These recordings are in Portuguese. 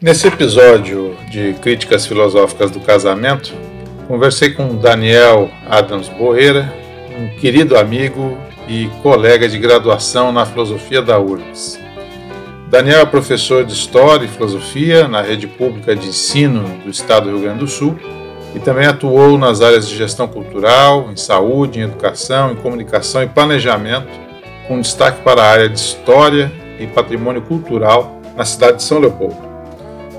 Nesse episódio de Críticas Filosóficas do Casamento, conversei com Daniel Adams Borreira, um querido amigo e colega de graduação na filosofia da URGS. Daniel é professor de História e Filosofia na rede pública de ensino do Estado do Rio Grande do Sul e também atuou nas áreas de gestão cultural, em saúde, em educação, em comunicação e planejamento, com destaque para a área de História e Patrimônio Cultural na cidade de São Leopoldo.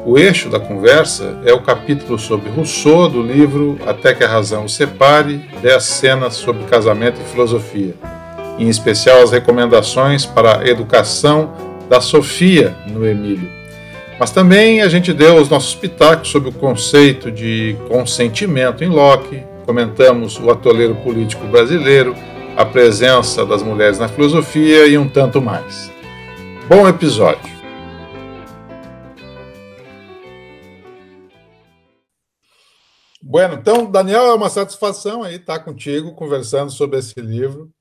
O eixo da conversa é o capítulo sobre Rousseau do livro Até que a Razão o Separe 10 cenas sobre casamento e filosofia, em especial as recomendações para a educação da Sofia no Emílio. Mas também a gente deu os nossos pitacos sobre o conceito de consentimento em Locke, comentamos o atoleiro político brasileiro, a presença das mulheres na filosofia e um tanto mais. Bom episódio! Bueno, então, Daniel, é uma satisfação aí estar contigo conversando sobre esse livro.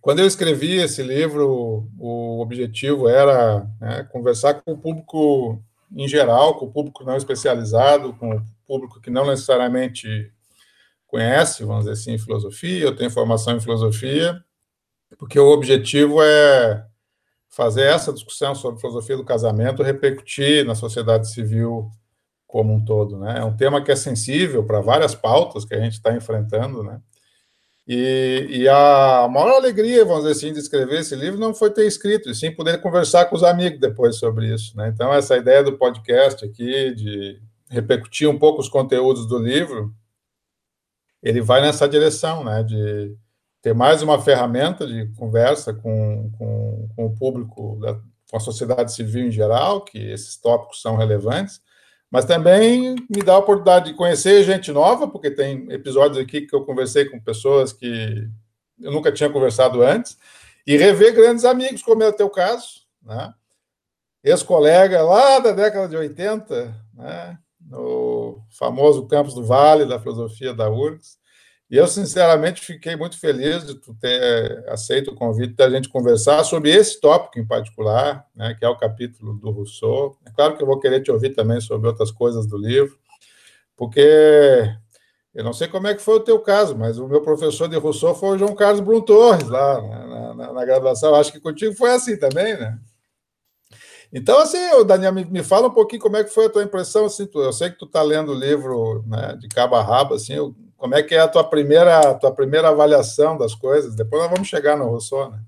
Quando eu escrevi esse livro, o objetivo era né, conversar com o público em geral, com o público não especializado, com o público que não necessariamente conhece, vamos dizer assim, filosofia, eu tenho formação em filosofia, porque o objetivo é fazer essa discussão sobre filosofia do casamento repercutir na sociedade civil como um todo, né? É um tema que é sensível para várias pautas que a gente está enfrentando, né? E, e, a maior alegria, vamos dizer assim, de escrever esse livro não foi ter escrito, e sim poder conversar com os amigos depois sobre isso, né? Então, essa ideia do podcast aqui, de repercutir um pouco os conteúdos do livro, ele vai nessa direção, né? De ter mais uma ferramenta de conversa com, com, com o público, da, com a sociedade civil em geral, que esses tópicos são relevantes, mas também me dá a oportunidade de conhecer gente nova, porque tem episódios aqui que eu conversei com pessoas que eu nunca tinha conversado antes, e rever grandes amigos, como é o teu caso, né? Ex-colega lá da década de 80, né? no famoso Campus do Vale, da filosofia da URGS, e eu, sinceramente, fiquei muito feliz de tu ter aceito o convite da gente conversar sobre esse tópico em particular, né, que é o capítulo do Rousseau. É claro que eu vou querer te ouvir também sobre outras coisas do livro, porque eu não sei como é que foi o teu caso, mas o meu professor de Rousseau foi o João Carlos Brum Torres, lá na, na, na graduação. Acho que contigo foi assim também, né? Então, assim, Daniel, me, me, fala um pouquinho como é que foi a tua impressão. Assim, tu, eu sei que tu está lendo o livro né, de cabo a rabo, assim, eu como é que é a tua primeira, tua primeira avaliação das coisas? Depois nós vamos chegar no Rousseau, né?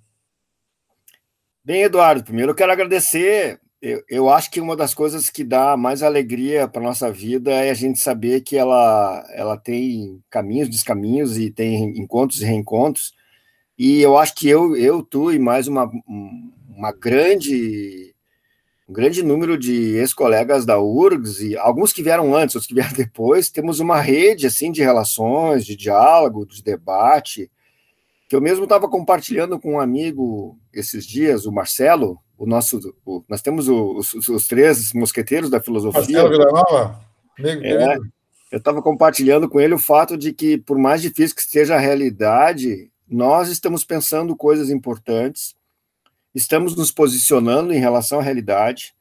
Bem, Eduardo, primeiro eu quero agradecer. Eu, eu acho que uma das coisas que dá mais alegria para nossa vida é a gente saber que ela, ela tem caminhos, descaminhos e tem encontros e reencontros. E eu acho que eu, eu tu e mais uma, uma grande um grande número de ex-colegas da URGS, e alguns que vieram antes, outros que vieram depois, temos uma rede assim de relações, de diálogo, de debate, que eu mesmo estava compartilhando com um amigo esses dias, o Marcelo, o nosso, o, nós temos o, os, os, três mosqueteiros da filosofia. Marcelo Villanova, amigo é, Eu estava compartilhando com ele o fato de que, por mais difícil que esteja a realidade, nós estamos pensando coisas importantes, estamos nos posicionando em relação à realidade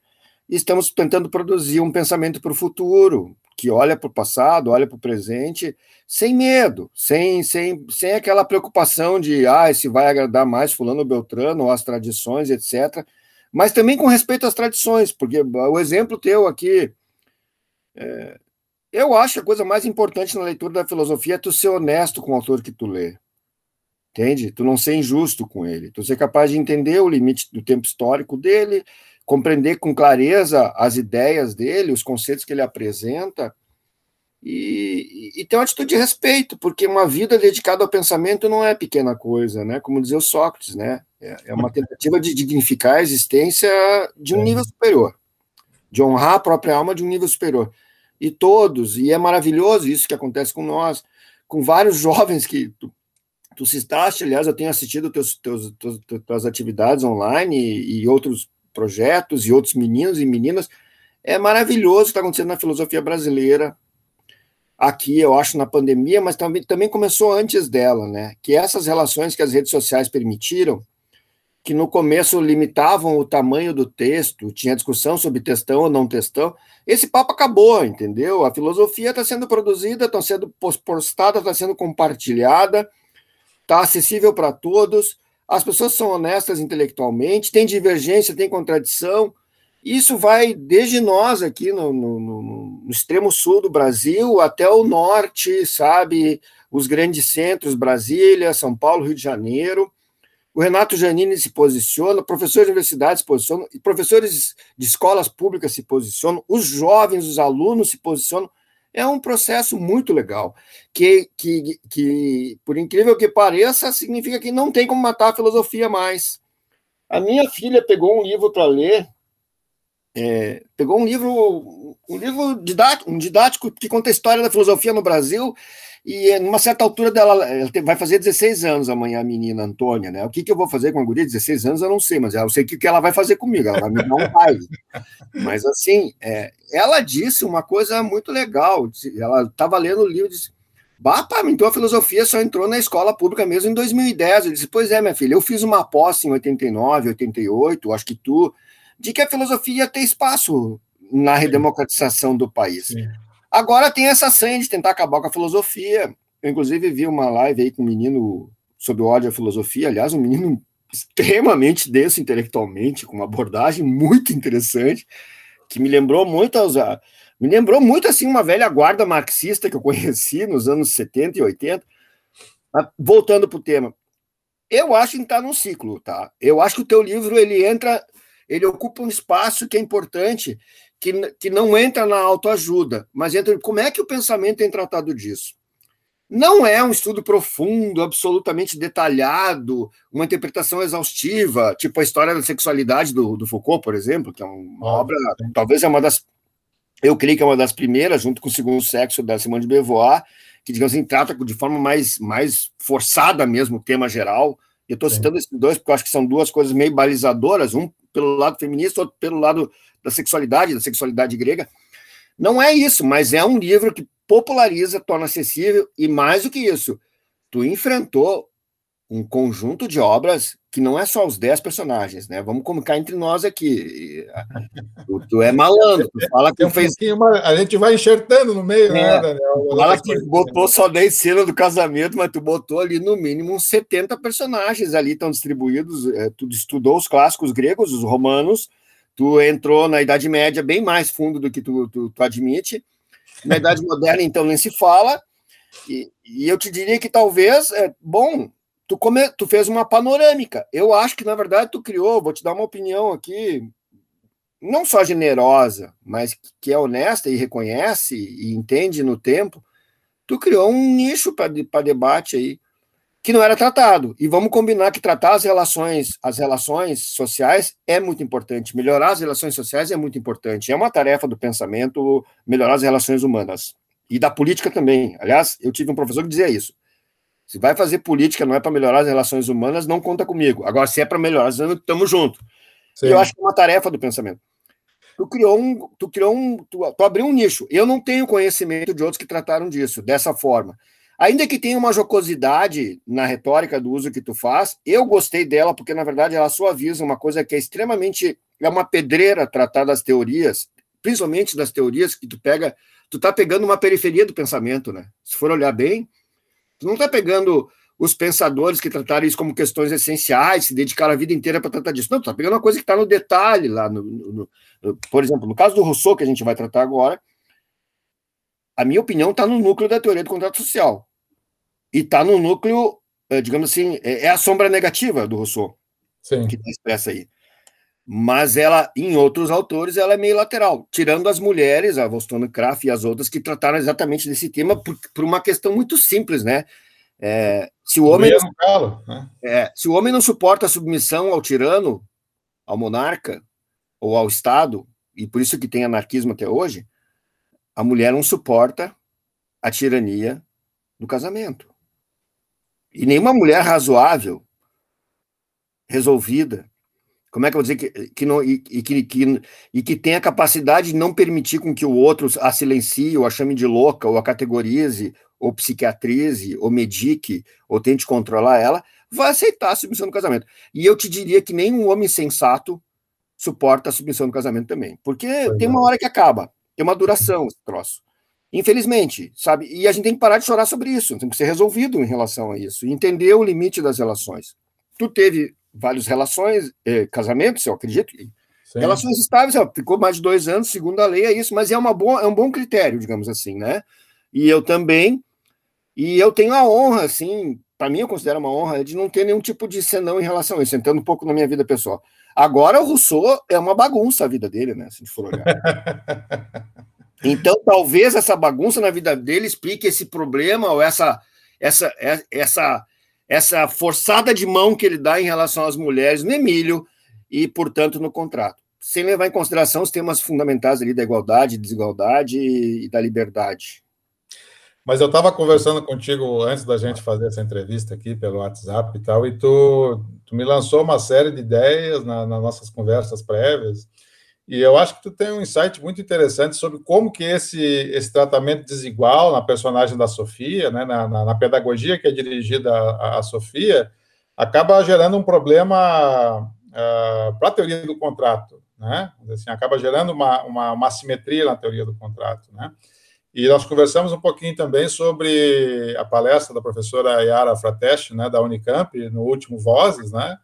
e estamos tentando produzir um pensamento para o futuro, que olha para o passado, olha para o presente, sem medo, sem, sem, sem aquela preocupação de ah, se vai agradar mais fulano ou beltrano, ou as tradições, etc. Mas também com respeito às tradições, porque o exemplo teu aqui, é, eu acho a coisa mais importante na leitura da filosofia é tu ser honesto com o autor que tu lê. Entende? Tu não ser injusto com ele, tu ser capaz de entender o limite do tempo histórico dele, compreender com clareza as ideias dele, os conceitos que ele apresenta, e, e, ter uma atitude de respeito, porque uma vida dedicada ao pensamento não é pequena coisa, né? Como dizia o Sócrates, né? É, é uma tentativa de dignificar a existência de um nível superior, de honrar a própria alma de um nível superior. E todos, e é maravilhoso isso que acontece com nós, com vários jovens que Tu citaste, aliás, eu tenho assistido teus, teus, teus, tuas atividades online e, e, outros projetos e outros meninos e meninas. É maravilhoso o que está acontecendo na filosofia brasileira, aqui, eu acho, na pandemia, mas também, também começou antes dela, né? Que essas relações que as redes sociais permitiram, que no começo limitavam o tamanho do texto, tinha discussão sobre textão ou não textão. Esse papo acabou, entendeu? A filosofia está sendo produzida, está sendo postada, está sendo compartilhada, está acessível para todos. As pessoas são honestas intelectualmente, tem divergência, tem contradição. Isso vai desde nós aqui no, no, no, no extremo sul do Brasil até o norte, sabe? Os grandes centros, Brasília, São Paulo, Rio de Janeiro o Renato Janine se posiciona, professores de universidades se posicionam, professores de escolas públicas se posicionam, os jovens, os alunos se posicionam. É um processo muito legal, que, que, que, por incrível que pareça, significa que não tem como matar a filosofia mais. A minha filha pegou um livro para ler, é, pegou um livro, um livro didático, um didático que conta a história da filosofia no Brasil e numa certa altura dela, ela vai fazer 16 anos amanhã, a menina Antônia, né? O que, que eu vou fazer com a guria de 16 anos, eu não sei, mas eu sei o que ela vai fazer comigo, ela vai me dar um baile. Mas assim, é, ela disse uma coisa muito legal. Ela estava lendo o livro e disse: Bah, pá, então a filosofia só entrou na escola pública mesmo em 2010. Eu disse: Pois é, minha filha, eu fiz uma posse em 89, 88, acho que tu, de que a filosofia ia ter espaço na redemocratização do país. Sim. Agora tem essa senha de tentar acabar com a filosofia. Eu, inclusive, vi uma live aí com um menino sobre o ódio à filosofia, aliás, um menino extremamente denso intelectualmente, com uma abordagem muito interessante, que me lembrou muito aos, me lembrou muito assim uma velha guarda marxista que eu conheci nos anos 70 e 80. Voltando para o tema, eu acho que está num ciclo, tá? Eu acho que o teu livro ele entra, ele ocupa um espaço que é importante que, que não entra na autoajuda, mas entra como é que o pensamento tem tratado disso. Não é um estudo profundo, absolutamente detalhado, uma interpretação exaustiva, tipo a história da sexualidade do, do Foucault, por exemplo, que é uma obra, talvez é uma das, eu creio que é uma das primeiras, junto com o Segundo Sexo da Simone de Beauvoir, que, digamos assim, trata de forma mais, mais forçada mesmo o tema geral. Eu estou citando esses dois porque eu acho que são duas coisas meio balizadoras, um pelo lado feminista, outro pelo lado da sexualidade, da sexualidade grega. Não é isso, mas é um livro que populariza, torna acessível, e mais do que isso, tu enfrentou um conjunto de obras que não é só os dez personagens, né? Vamos colocar entre nós aqui. Tu, tu é malandro, tu fala que fez. a gente vai enxertando no meio, né, é, né, Daniel? Fala que botou só 10 cenas do casamento, mas tu botou ali no mínimo uns 70 personagens ali, estão distribuídos. É, tu estudou os clássicos gregos, os romanos, tu entrou na Idade Média bem mais fundo do que tu, tu, tu admite. Na Idade Moderna, então, nem se fala. E, e, eu te diria que talvez, é, bom, tu, come, tu fez uma panorâmica. Eu acho que, na verdade, tu criou, vou te dar uma opinião aqui, não só generosa, mas que é honesta e reconhece e entende no tempo. Tu criou um nicho para debate aí que não era tratado. E vamos combinar que tratar as relações, as relações sociais é muito importante. Melhorar as relações sociais é muito importante. É uma tarefa do pensamento melhorar as relações humanas e da política também. Aliás, eu tive um professor que dizia isso. Se vai fazer política não é para melhorar as relações humanas, não conta comigo. Agora, se é para melhorar, estamos juntos. Eu acho que é uma tarefa do pensamento. Tu criou um, tu criou um, tu, tu abriu um nicho. Eu não tenho conhecimento de outros que trataram disso dessa forma. Ainda que tenha uma jocosidade na retórica do uso que tu faz, eu gostei dela porque, na verdade, ela suaviza uma coisa que é extremamente. É uma pedreira tratar das teorias, principalmente das teorias que tu pega. Tu tá pegando uma periferia do pensamento, né? Se for olhar bem, tu não tá pegando os pensadores que trataram isso como questões essenciais, se dedicaram a vida inteira para tratar disso. Não, tu tá pegando uma coisa que está no detalhe lá. No, no, no, por exemplo, no caso do Rousseau, que a gente vai tratar agora, a minha opinião está no núcleo da teoria do contrato social e está no núcleo, é, digamos assim, é, é, a sombra negativa do Rousseau, Sim. que está expressa aí. Mas ela, em outros autores, ela é meio lateral, tirando as mulheres, a Wollstonecraft e as outras, que trataram exatamente desse tema por, por uma questão muito simples, né? É, se, o homem não, calo, né? é, se o homem não suporta a submissão ao tirano, ao monarca ou ao Estado, e por isso que tem anarquismo até hoje, a mulher não suporta a tirania do casamento. E nenhuma mulher razoável, resolvida, como é que eu vou dizer que, que não e, e, que, que, e que tem a capacidade de não permitir com que o outro a silencie, ou a chame de louca, ou a categorize, ou psiquiatrize, ou medique, ou tente controlar ela, vai aceitar a submissão no casamento. E eu te diria que nem um homem sensato suporta a submissão no casamento também. Porque tem uma é. hora que acaba, tem uma duração esse troço. Infelizmente, sabe? E a gente tem que parar de chorar sobre isso, tem que ser resolvido em relação a isso, entender o limite das relações. Tu teve várias relações, eh, casamentos, eu acredito, Sim. relações estáveis, ficou mais de dois anos, segundo a lei, é isso, mas é, uma boa, é um bom critério, digamos assim, né? E eu também, e eu tenho a honra, assim, para mim eu considero uma honra, de não ter nenhum tipo de senão em relação a isso, entrando um pouco na minha vida pessoal. Agora o Rousseau é uma bagunça a vida dele, né? Se a gente for olhar. Então, talvez essa bagunça na vida dele explique esse problema ou essa, essa, essa, essa forçada de mão que ele dá em relação às mulheres no Emílio e, portanto, no contrato. Sem levar em consideração os temas fundamentais ali da igualdade, desigualdade e da liberdade. Mas eu estava conversando contigo antes da gente fazer essa entrevista aqui pelo WhatsApp e tal, e tu, tu me lançou uma série de ideias na, nas nossas conversas prévias, e eu acho que tu tem um insight muito interessante sobre como que esse, esse tratamento desigual na personagem da Sofia, né, na, na, na pedagogia que é dirigida à, Sofia, acaba gerando um problema uh, ah, para a teoria do contrato, né? Assim, acaba gerando uma, uma, uma assimetria na teoria do contrato, né? E nós conversamos um pouquinho também sobre a palestra da professora Yara Frateste, né, da Unicamp, no último Vozes, né?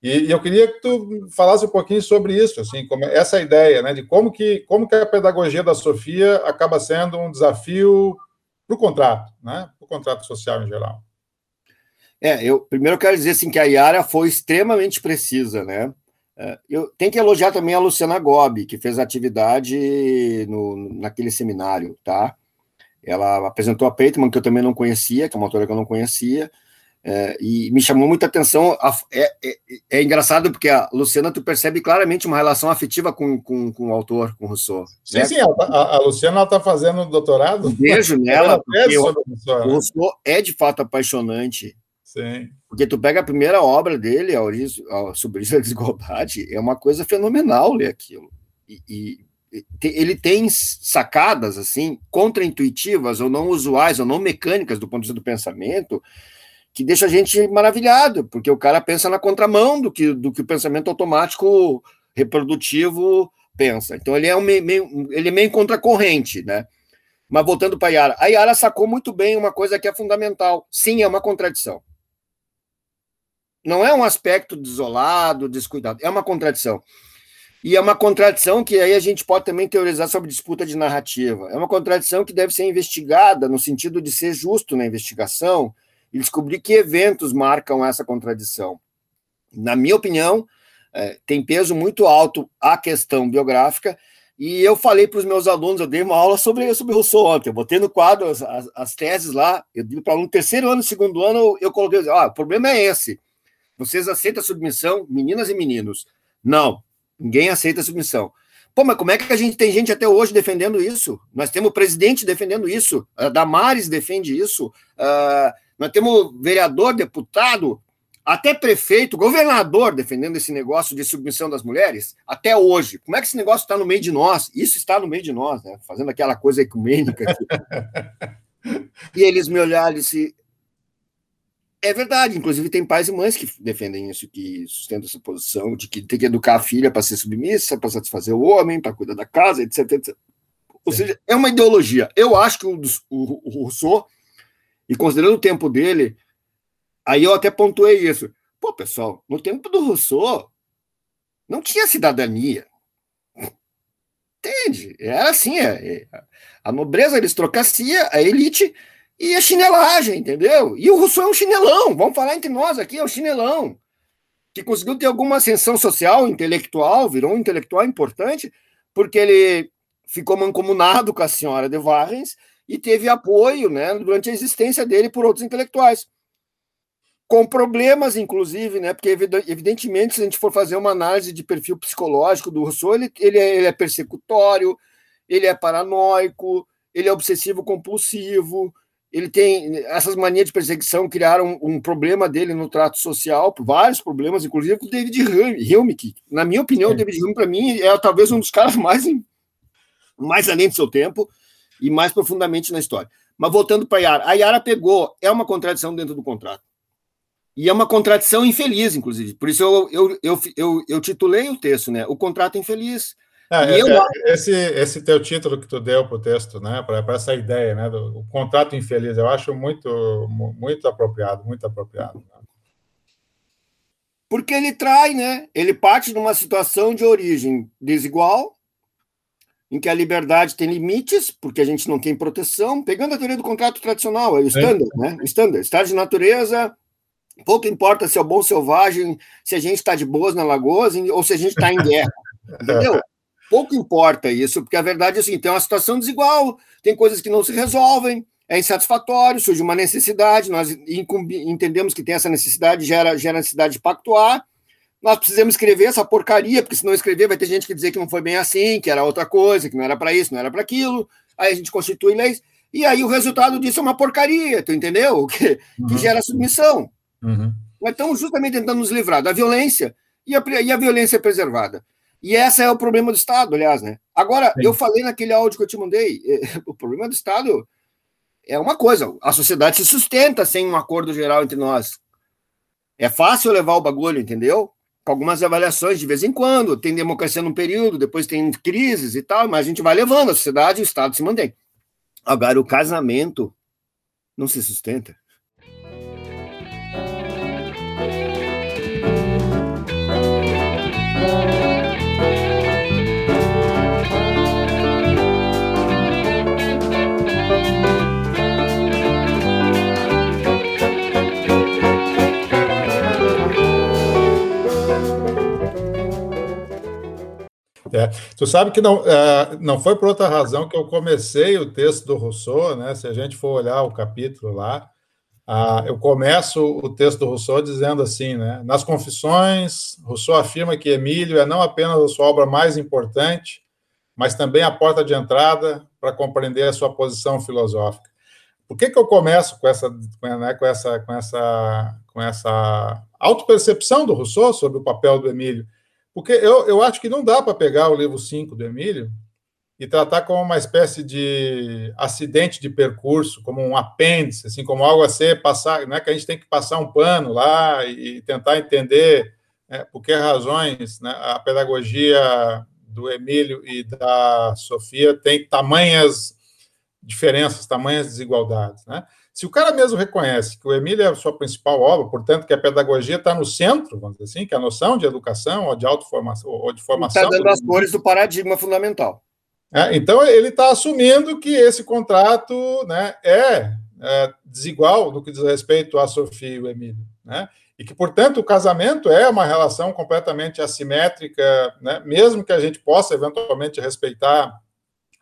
E, e, eu queria que tu falasse um pouquinho sobre isso, assim, como essa ideia, né, de como que como que a pedagogia da Sofia acaba sendo um desafio para o contrato, né, para o contrato social em geral. É, eu primeiro quero dizer assim que a Yara foi extremamente precisa, né? É, eu tenho que elogiar também a Luciana Gobi, que fez atividade no, naquele seminário, tá? Ela apresentou a Peitman, que eu também não conhecia, que é uma autora que eu não conhecia, é, e me chamou muita atenção. A, é, é, é, engraçado porque a Luciana, tu percebe claramente uma relação afetiva com, com, com o autor, com o Rousseau. Sim, né? sim, a, a, Luciana está fazendo doutorado. Beijo nela, porque o, o Rousseau é de fato apaixonante. Sim. Porque tu pega a primeira obra dele, a a, sobre a desigualdade, é uma coisa fenomenal ler aquilo. E, e, ele tem sacadas assim contraintuitivas ou não usuais ou não mecânicas do ponto de vista do pensamento que deixa a gente maravilhado, porque o cara pensa na contramão do que, do que o pensamento automático reprodutivo pensa. Então ele é um meio ele é meio contracorrente, né? Mas voltando para a Yara, a Yara sacou muito bem uma coisa que é fundamental. Sim, é uma contradição. Não é um aspecto desolado, descuidado, é uma contradição. E é uma contradição que aí a gente pode também teorizar sobre disputa de narrativa. É uma contradição que deve ser investigada no sentido de ser justo na investigação e descobrir que eventos marcam essa contradição. Na minha opinião, é, tem peso muito alto a questão biográfica, e eu falei para os meus alunos, eu dei uma aula sobre, sobre Rousseau ontem, eu botei no quadro as, as, as teses lá, eu digo para aluno, terceiro ano, segundo ano, eu coloquei, ah, o problema é esse, vocês aceitam a submissão, meninas e meninos? Não, ninguém aceita a submissão. Pô, mas como é que a gente tem gente até hoje defendendo isso? Nós temos o presidente defendendo isso, a Damares defende isso, nós temos vereador, deputado, até prefeito, governador defendendo esse negócio de submissão das mulheres, até hoje. Como é que esse negócio está no meio de nós? Isso está no meio de nós, né? Fazendo aquela coisa ecumênica aqui. e eles me olharam e disse: é verdade, inclusive tem pais e mães que defendem isso, que sustentam essa posição de que tem que educar a filha para ser submissa, para satisfazer o homem, para cuidar da casa, etc, etc. Ou seja, é uma ideologia. Eu acho que o, o, o Rousseau e considerando o tempo dele, aí eu até pontuei isso. Pô, pessoal, no tempo do Rousseau, não tinha cidadania. Entende? Era assim, é, é, a nobreza, a aristocracia, a elite e a chinelagem, entendeu? E o Rousseau é um chinelão, vamos falar entre nós aqui, é um chinelão, que conseguiu ter alguma ascensão social, intelectual, virou um intelectual importante, porque ele ficou mancomunado com a senhora de Varens e teve apoio né, durante a existência dele por outros intelectuais. Com problemas, inclusive, né, porque, evidentemente, se a gente for fazer uma análise de perfil psicológico do Rousseau, ele, ele, é, ele é persecutório, ele é paranoico, ele é obsessivo-compulsivo, ele tem essas manias de perseguição criaram um, um, problema dele no trato social, vários problemas, inclusive com o David Hume, que, na minha opinião, o David Hume, para mim, é talvez um dos caras mais, mais além do seu tempo, e mais profundamente na história. Mas voltando para a Yara, a Yara pegou, é uma contradição dentro do contrato. E é uma contradição infeliz, inclusive. Por isso eu, eu, eu, eu, eu titulei o texto, né? O contrato infeliz. É, eu... é, esse, esse teu título que tu deu para o texto, né? Para essa ideia, né? Do o contrato infeliz, eu acho muito, muito apropriado, muito apropriado. Né? Porque ele trai, né? Ele parte de uma situação de origem desigual, em que a liberdade tem limites, porque a gente não tem proteção, pegando a teoria do contrato tradicional, é o standard, é. né? O standard, estado de natureza, pouco importa se é o bom selvagem, se a gente está de boas na lagoa ou se a gente está em guerra, entendeu? Pouco importa isso, porque a verdade é assim, tem uma situação desigual, tem coisas que não se resolvem, é insatisfatório, surge uma necessidade, nós entendemos que tem essa necessidade, gera, gera necessidade de pactuar, nós precisamos escrever essa porcaria, porque se não escrever vai ter gente que dizer que não foi bem assim, que era outra coisa, que não era para isso, não era para aquilo, aí a gente constitui leis, e aí o resultado disso é uma porcaria, tu entendeu? Que, uhum. que gera submissão. Uhum. Nós estamos justamente tentando nos livrar da violência e a, e a violência é preservada. E esse é o problema do Estado, aliás, né? Agora, Sim. eu falei naquele áudio que eu te mandei, o problema do Estado é uma coisa, a sociedade se sustenta sem um acordo geral entre nós. É fácil levar o bagulho, entendeu? Com algumas avaliações de vez em quando, tem democracia num período, depois tem crises e tal, mas a gente vai levando, a sociedade e o Estado se mantém. Agora, o casamento não se sustenta. É. Tu sabe que não, é, não foi por outra razão que eu comecei o texto do Rousseau, né? Se a gente for olhar o capítulo lá, eu começo o texto do Rousseau dizendo assim, né? Nas Confissões, Rousseau afirma que Emílio é não apenas a sua obra mais importante, mas também a porta de entrada para compreender a sua posição filosófica. Por que, que eu começo com essa, né, com essa, com essa, com essa autopercepção do Rousseau sobre o papel do Emílio? Porque eu, eu acho que não dá para pegar o livro 5 do Emílio e tratar como uma espécie de acidente de percurso, como um apêndice, assim, como algo a ser passar, não é que a gente tem que passar um pano lá e tentar entender né, por que razões né, a pedagogia do Emílio e da Sofia tem tamanhas diferenças, tamanhas desigualdades, né? Se o cara mesmo reconhece que o Emílio é a sua principal obra, portanto, que a pedagogia está no centro, vamos dizer assim, que a noção de educação ou de autoformação ou de formação. Está dando as cores do paradigma fundamental. É, então, ele está assumindo que esse contrato né, é, é, desigual no que diz respeito a Sofia e o Emílio. Né? E que, portanto, o casamento é uma relação completamente assimétrica, né, mesmo que a gente possa eventualmente respeitar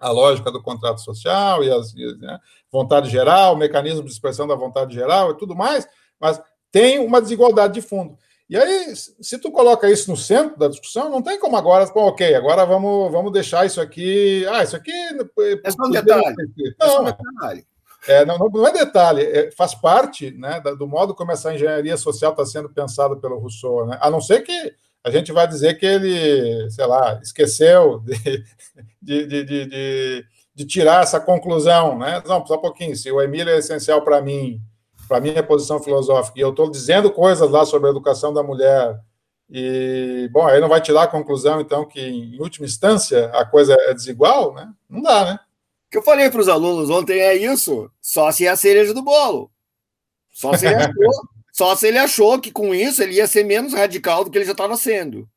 a lógica do contrato social e as né, vontade geral, o mecanismo de expressão da vontade geral e tudo mais, mas tem uma desigualdade de fundo. E aí, se tu coloca isso no centro da discussão, não tem como agora, bom, ok, agora vamos, vamos deixar isso aqui. Ah, isso aqui. É só um detalhe. Não, é, detalhe. É, não, não, é detalhe, é, faz parte né, do modo como essa engenharia social está sendo pensada pelo Rousseau, né? a não ser que a gente vai dizer que ele, sei lá, esqueceu de, de, de, de, de tirar essa conclusão, né? Não, só um pouquinho, se o Emílio é essencial para mim, para minha posição filosófica, e eu estou dizendo coisas lá sobre a educação da mulher, e, bom, aí não vai tirar a conclusão, então, que em última instância a coisa é desigual, né? Não dá, né? O que eu falei para os alunos ontem é isso, só se é a cereja do bolo. Só se ele achou, só se ele achou que com isso ele ia ser menos radical do que ele já estava sendo.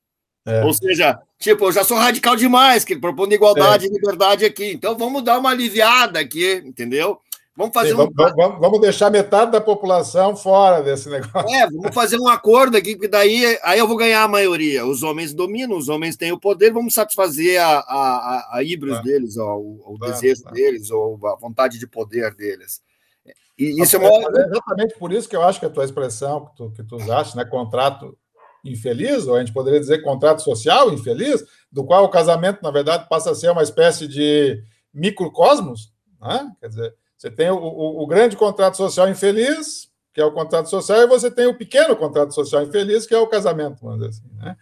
É. Ou seja, tipo, eu já sou radical demais, que propondo igualdade é. e liberdade aqui. Então vamos dar uma aliviada aqui, entendeu? Vamos fazer Sim, um... vamos, vamos, deixar metade da população fora desse negócio. É, vamos fazer um acordo aqui, porque daí aí eu vou ganhar a maioria. Os homens dominam, os homens têm o poder, vamos satisfazer a, a, a híbris tá. deles, ó, o, o desejo deles, ou a vontade de poder deles. E isso é, uma... é exatamente por isso que eu acho que a tua expressão que tu, que tu usaste, né, contrato infeliz, ou a gente poderia dizer contrato social infeliz, do qual o casamento, na verdade, passa a ser uma espécie de microcosmos, né? quer dizer, você tem o, o, o, grande contrato social infeliz, que é o contrato social, e você tem o pequeno contrato social infeliz, que é o casamento, vamos dizer assim, né?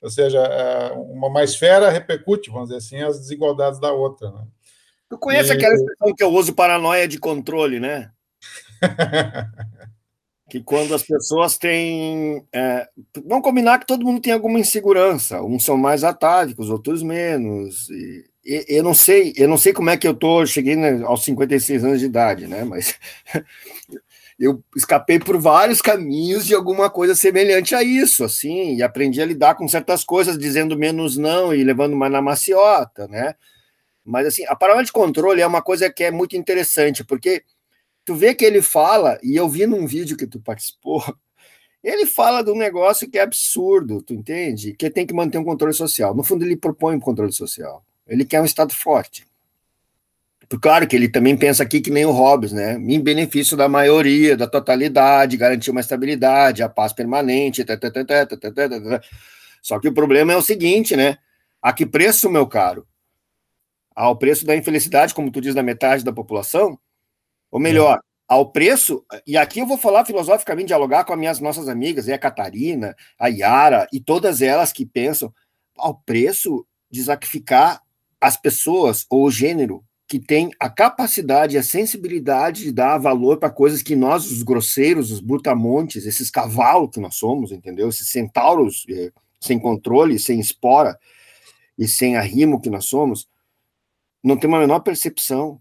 Ou seja, é, uma, uma esfera repercute, vamos dizer assim, as desigualdades da outra. Né? Tu conhece e... aquela expressão que eu uso, paranoia de controle, né? que quando as pessoas têm. É, vamos combinar que todo mundo tem alguma insegurança. Uns são mais atávicos, outros menos. E, e, eu não sei, eu não sei como é que eu tô, cheguei né, aos 56 anos de idade, né? Mas eu escapei por vários caminhos de alguma coisa semelhante a isso, assim, e aprendi a lidar com certas coisas, dizendo menos não e levando mais na maciota, né? Mas assim, a palavra de controle é uma coisa que é muito interessante, porque tu vê que ele fala, e eu vi num vídeo que tu participou, ele fala de um negócio que é absurdo, tu entende? Que tem que manter um controle social. No fundo, ele propõe um controle social. Ele quer um Estado forte. Claro que ele também pensa aqui que nem o Hobbes, né? Em benefício da maioria, da totalidade, garantir uma estabilidade, a paz permanente. Tata, tata, tata, Só que o problema é o seguinte, né? A que preço, meu caro? Ao preço da infelicidade, como tu diz, da metade da população? Ou melhor, é. ao preço, e aqui eu vou falar filosoficamente, dialogar com as minhas nossas amigas, é a Catarina, a Yara, e todas elas que pensam, ao preço de sacrificar as pessoas ou o gênero que tem a capacidade e a sensibilidade de dar valor para coisas que nós, os grosseiros, os brutamontes, esses cavalos que nós somos, entendeu? Esses centauros eh, sem controle, sem espora e sem arrimo que nós somos, não tem uma menor percepção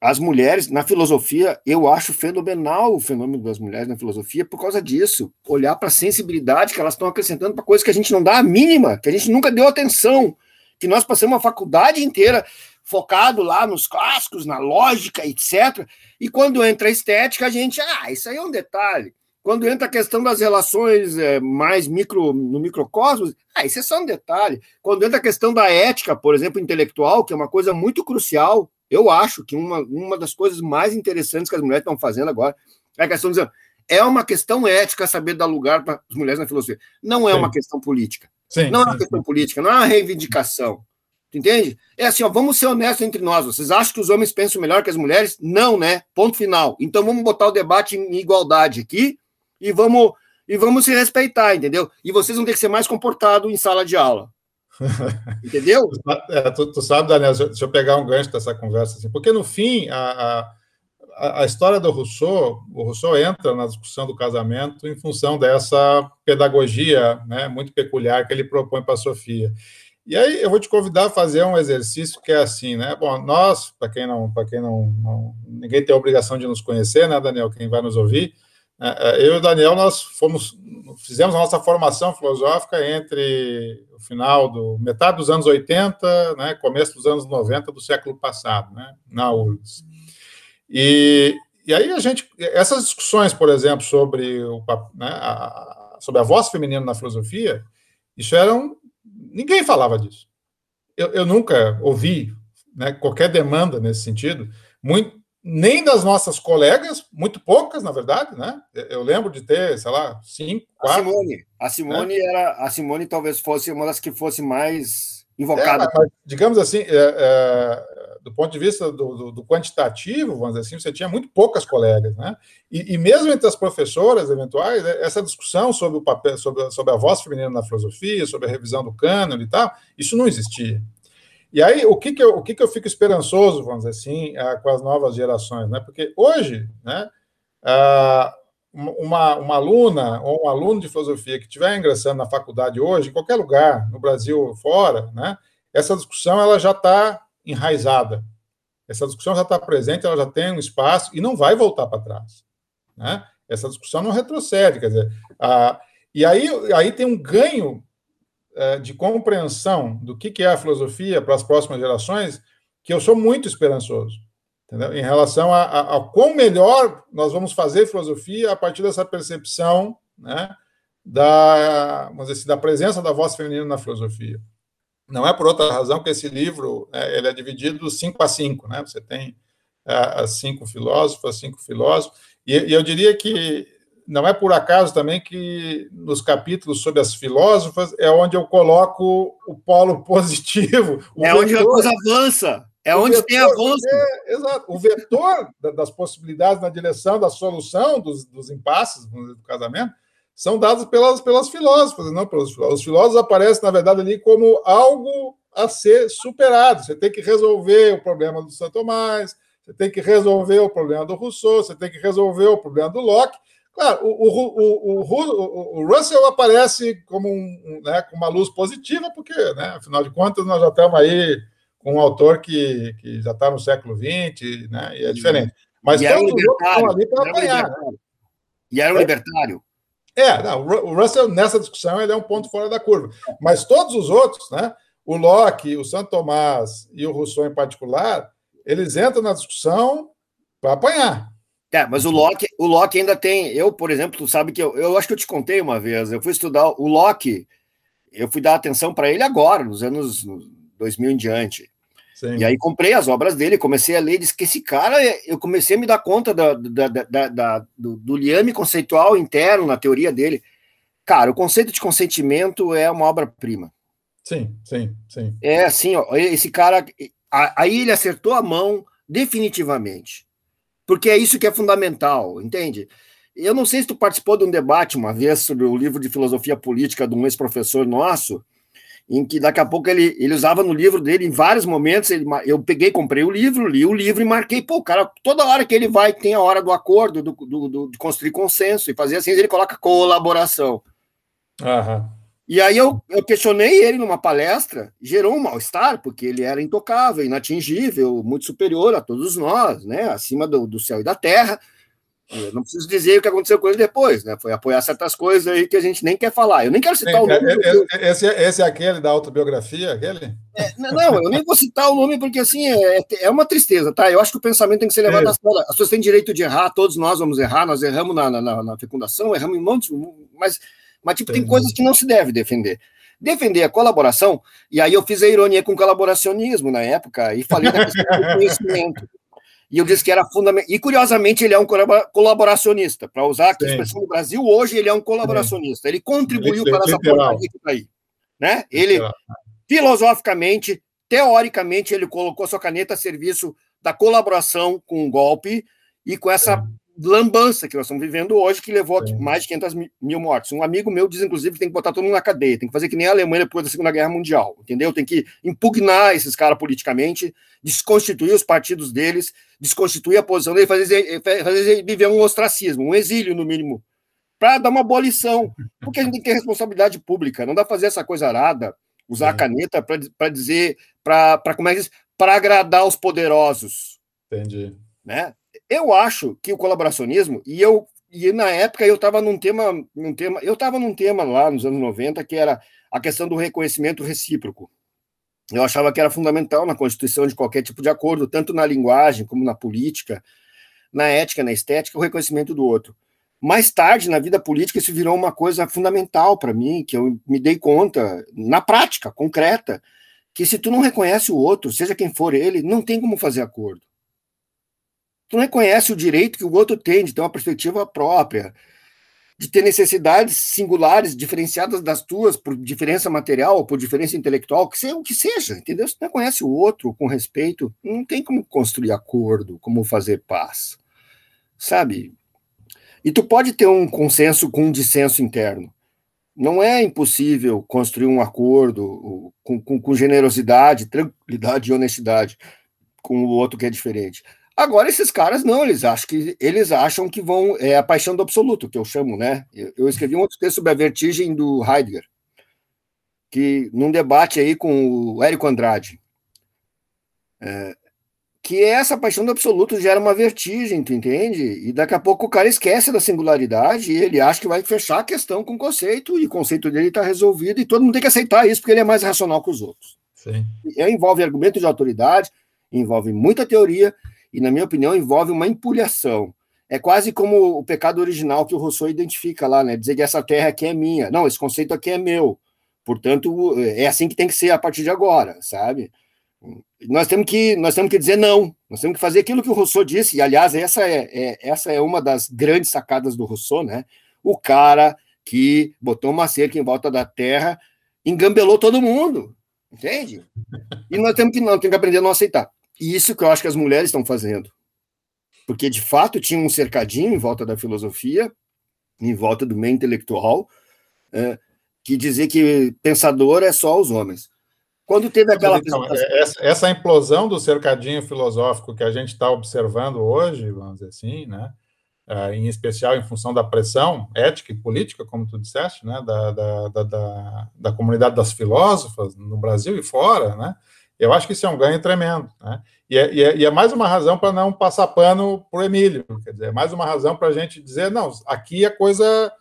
as mulheres, na filosofia, eu acho fenomenal o fenômeno das mulheres na filosofia por causa disso. Olhar para a sensibilidade que elas estão acrescentando para coisas que a gente não dá a mínima, que a gente nunca deu atenção, que nós passamos uma faculdade inteira focado lá nos clássicos, na lógica, etc. E quando entra a estética, a gente, ah, isso aí é um detalhe. Quando entra a questão das relações é, mais micro, no microcosmos, ah, isso é só um detalhe. Quando entra a questão da ética, por exemplo, intelectual, que é uma coisa muito crucial, eu acho que uma, uma das coisas mais interessantes que as mulheres estão fazendo agora é a questão de é uma questão ética saber dar lugar para as mulheres na filosofia. Não é sim. uma questão política. Sim, não é uma questão política, não é uma reivindicação. Tu entende? É assim, ó, vamos ser honestos entre nós. Vocês acham que os homens pensam melhor que as mulheres? Não, né? Ponto final. Então vamos botar o debate em igualdade aqui e vamos e vamos se respeitar, entendeu? E vocês vão ter que ser mais comportados em sala de aula. Entendeu? É, tu, tu, sabe, Daniel, deixa eu pegar um gancho dessa conversa, assim, porque no fim, a, a, a, história do Rousseau, o Rousseau entra na discussão do casamento em função dessa pedagogia né, muito peculiar que ele propõe para a Sofia. E aí eu vou te convidar a fazer um exercício que é assim, né? Bom, nós, para quem não, para quem não, não, ninguém tem a obrigação de nos conhecer, né, Daniel? Quem vai nos ouvir, eu e o Daniel, nós fomos, fizemos a nossa formação filosófica entre o final do metade dos anos 80, né, começo dos anos 90 do século passado, né, na URGS. E, e aí a gente, essas discussões, por exemplo, sobre, o, né, a, sobre a voz feminina na filosofia, isso eram, ninguém falava disso. Eu, eu nunca ouvi né, qualquer demanda nesse sentido, muito, nem das nossas colegas, muito poucas, na verdade, né? Eu lembro de ter, sei lá, cinco, quatro. A Simone, a Simone, né? era, a Simone talvez fosse uma das que fosse mais invocada. É, mas, digamos assim, é, é, do ponto de vista do, do, do, quantitativo, vamos dizer assim, você tinha muito poucas colegas, né? E, e, mesmo entre as professoras eventuais, é, essa discussão sobre o papel, sobre, sobre a voz feminina na filosofia, sobre a revisão do cânone e tal, isso não existia. E aí, o que, que, eu, o que, que eu fico esperançoso, vamos dizer assim, uh, com as novas gerações, né? Porque hoje, né, uh, uma, uma aluna ou um aluno de filosofia que estiver ingressando na faculdade hoje, em qualquer lugar, no Brasil fora, né, essa discussão ela já está enraizada. Essa discussão já está presente, ela já tem um espaço e não vai voltar para trás. Né? Essa discussão não retrocede, quer dizer, uh, e aí, aí tem um ganho de compreensão do que, é a filosofia para as próximas gerações, que eu sou muito esperançoso. Entendeu? Em relação a, a, a quão melhor nós vamos fazer filosofia a partir dessa percepção né, da, vamos dizer assim, da presença da voz feminina na filosofia. Não é por outra razão que esse livro né, ele é dividido cinco a cinco. Né? Você tem uh, cinco filósofos, cinco filósofos, e, e eu diria que não é por acaso também que nos capítulos sobre as filósofas é onde eu coloco o polo positivo. O é vetor, onde a coisa avança. É onde vetor, tem avanço. É, exato. O vetor das possibilidades na direção da solução dos, dos impasses do casamento são dados pelas, pelas filósofas, não pelos filósofos. Os filósofos aparecem, na verdade, ali como algo a ser superado. Você tem que resolver o problema do Santo Tomás, você tem que resolver o problema do Rousseau, você tem que resolver o problema do Locke, Claro, o, o, o, o, Russell aparece como um, né, com uma luz positiva, porque, né, afinal de contas, nós já estamos aí com um autor que, que já está no século XX, né, e é diferente. Mas e os outros estão ali para apanhar. Né? E era um libertário. É, não, o Russell, nessa discussão, ele é um ponto fora da curva. Mas todos os outros, né, o Locke, o Santo Tomás e o Rousseau em particular, eles entram na discussão para apanhar. É, mas o Locke, o Locke ainda tem. Eu, por exemplo, tu sabe que eu, eu acho que eu te contei uma vez. Eu fui estudar o Locke, eu fui dar atenção para ele agora, nos anos 2000 em diante. Sim. E aí comprei as obras dele, comecei a ler, disse que esse cara, eu comecei a me dar conta da, da, da, da do, do liame conceitual interno na teoria dele. Cara, o conceito de consentimento é uma obra-prima. Sim, sim, sim. É assim, ó, esse cara, aí ele acertou a mão definitivamente porque é isso que é fundamental, entende? Eu não sei se tu participou de um debate uma vez sobre o livro de filosofia política de um ex-professor nosso, em que daqui a pouco ele, ele usava no livro dele, em vários momentos, ele, eu peguei, comprei o livro, li o livro e marquei, pô, cara, toda hora que ele vai, tem a hora do acordo, do, do, do de construir consenso, e fazer assim, ele coloca colaboração. Aham. E aí eu, eu questionei ele numa palestra, gerou um mal-estar, porque ele era intocável, inatingível, muito superior a todos nós, né? Acima do, do céu e da terra. Eu não preciso dizer o que aconteceu com ele depois, né? Foi apoiar certas coisas aí que a gente nem quer falar. Eu nem quero citar Sim, o nome. É, é, esse, é, esse é aquele da autobiografia, aquele? É, não, eu nem vou citar o nome porque assim é, é uma tristeza, tá? Eu acho que o pensamento tem que ser levado é. a sério. As pessoas têm direito de errar, todos nós vamos errar, nós erramos na, na, na fecundação, erramos em montes, mas mas, tipo, tem coisas que não se deve defender. Defender a colaboração, e aí eu fiz a ironia com colaboracionismo na época, e falei da questão do conhecimento. E eu disse que era fundamental. E curiosamente, ele é um colaboracionista. Para usar aqui a expressão do Brasil, hoje ele é um colaboracionista. Ele contribuiu para essa porcaria que está aí. Né? Ele, filosoficamente, teoricamente, ele colocou sua caneta a serviço da colaboração com o golpe e com essa lambança que nós estamos vivendo hoje, que levou a mais de 500 mil mortes. Um amigo meu diz, inclusive, que tem que botar todo mundo na cadeia, tem que fazer que nem a Alemanha depois da Segunda Guerra Mundial, entendeu? Tem que impugnar esses caras politicamente, desconstituir os partidos deles, desconstituir a posição deles, fazer, fazer viver um ostracismo, um exílio, no mínimo, para dar uma boa lição, porque a gente tem que ter responsabilidade pública, não dá para fazer essa coisa arada, usar a caneta para dizer, para como é que para agradar os poderosos. Entendi. Né? Eu acho que o colaboracionismo, e eu e na época eu estava num tema, num tema, eu estava num tema lá nos anos 90 que era a questão do reconhecimento recíproco. Eu achava que era fundamental na constituição de qualquer tipo de acordo, tanto na linguagem como na política, na ética, na estética, o reconhecimento do outro. Mais tarde, na vida política, isso virou uma coisa fundamental para mim, que eu me dei conta, na prática, concreta, que se tu não reconhece o outro, seja quem for ele, não tem como fazer acordo tu não reconhece o direito que o outro tem de ter uma perspectiva própria, de ter necessidades singulares, diferenciadas das tuas, por diferença material, por diferença intelectual, que seja o que seja, entendeu? Se tu não conhece o outro com respeito, não tem como construir acordo, como fazer paz, sabe? E tu pode ter um consenso com um dissenso interno. Não é impossível construir um acordo com, com, com generosidade, tranquilidade e honestidade com o outro que é diferente. Agora, esses caras não, eles acham que eles acham que vão. É a paixão do absoluto, que eu chamo, né? Eu, eu escrevi um outro texto sobre a vertigem do Heidegger, que num debate aí com o Érico Andrade. É, que essa paixão do absoluto gera uma vertigem, tu entende? E daqui a pouco o cara esquece da singularidade e ele acha que vai fechar a questão com o conceito, e o conceito dele está resolvido, e todo mundo tem que aceitar isso, porque ele é mais racional que os outros. Sim. E envolve argumento de autoridade, envolve muita teoria, e, na minha opinião, envolve uma empulhação. É quase como o pecado original que o Rousseau identifica lá, né? Dizer que essa terra aqui é minha. Não, esse conceito aqui é meu. Portanto, é assim que tem que ser a partir de agora, sabe? Nós temos que, nós temos que dizer não. Nós temos que fazer aquilo que o Rousseau disse. E, aliás, essa é, é essa é uma das grandes sacadas do Rousseau, né? O cara que botou uma cerca em volta da terra engambelou todo mundo, entende? E nós temos que, não, temos que aprender a não aceitar. E isso que eu acho que as mulheres estão fazendo. Porque, de fato, tinha um cercadinho em volta da filosofia, em volta do meio intelectual, é, que dizia que pensador é só os homens. Quando teve aquela. Então, essa, essa, implosão do cercadinho filosófico que a gente está observando hoje, vamos dizer assim, né? uh, em especial em função da pressão ética e política, como tu disseste, né, da, da, da, da, da comunidade das filósofas no Brasil e fora, né, eu acho que isso é um ganho tremendo, né, e é, e é, e é mais uma razão para não passar pano para o Emílio, quer dizer, é mais uma razão para a gente dizer, não, aqui a coisa,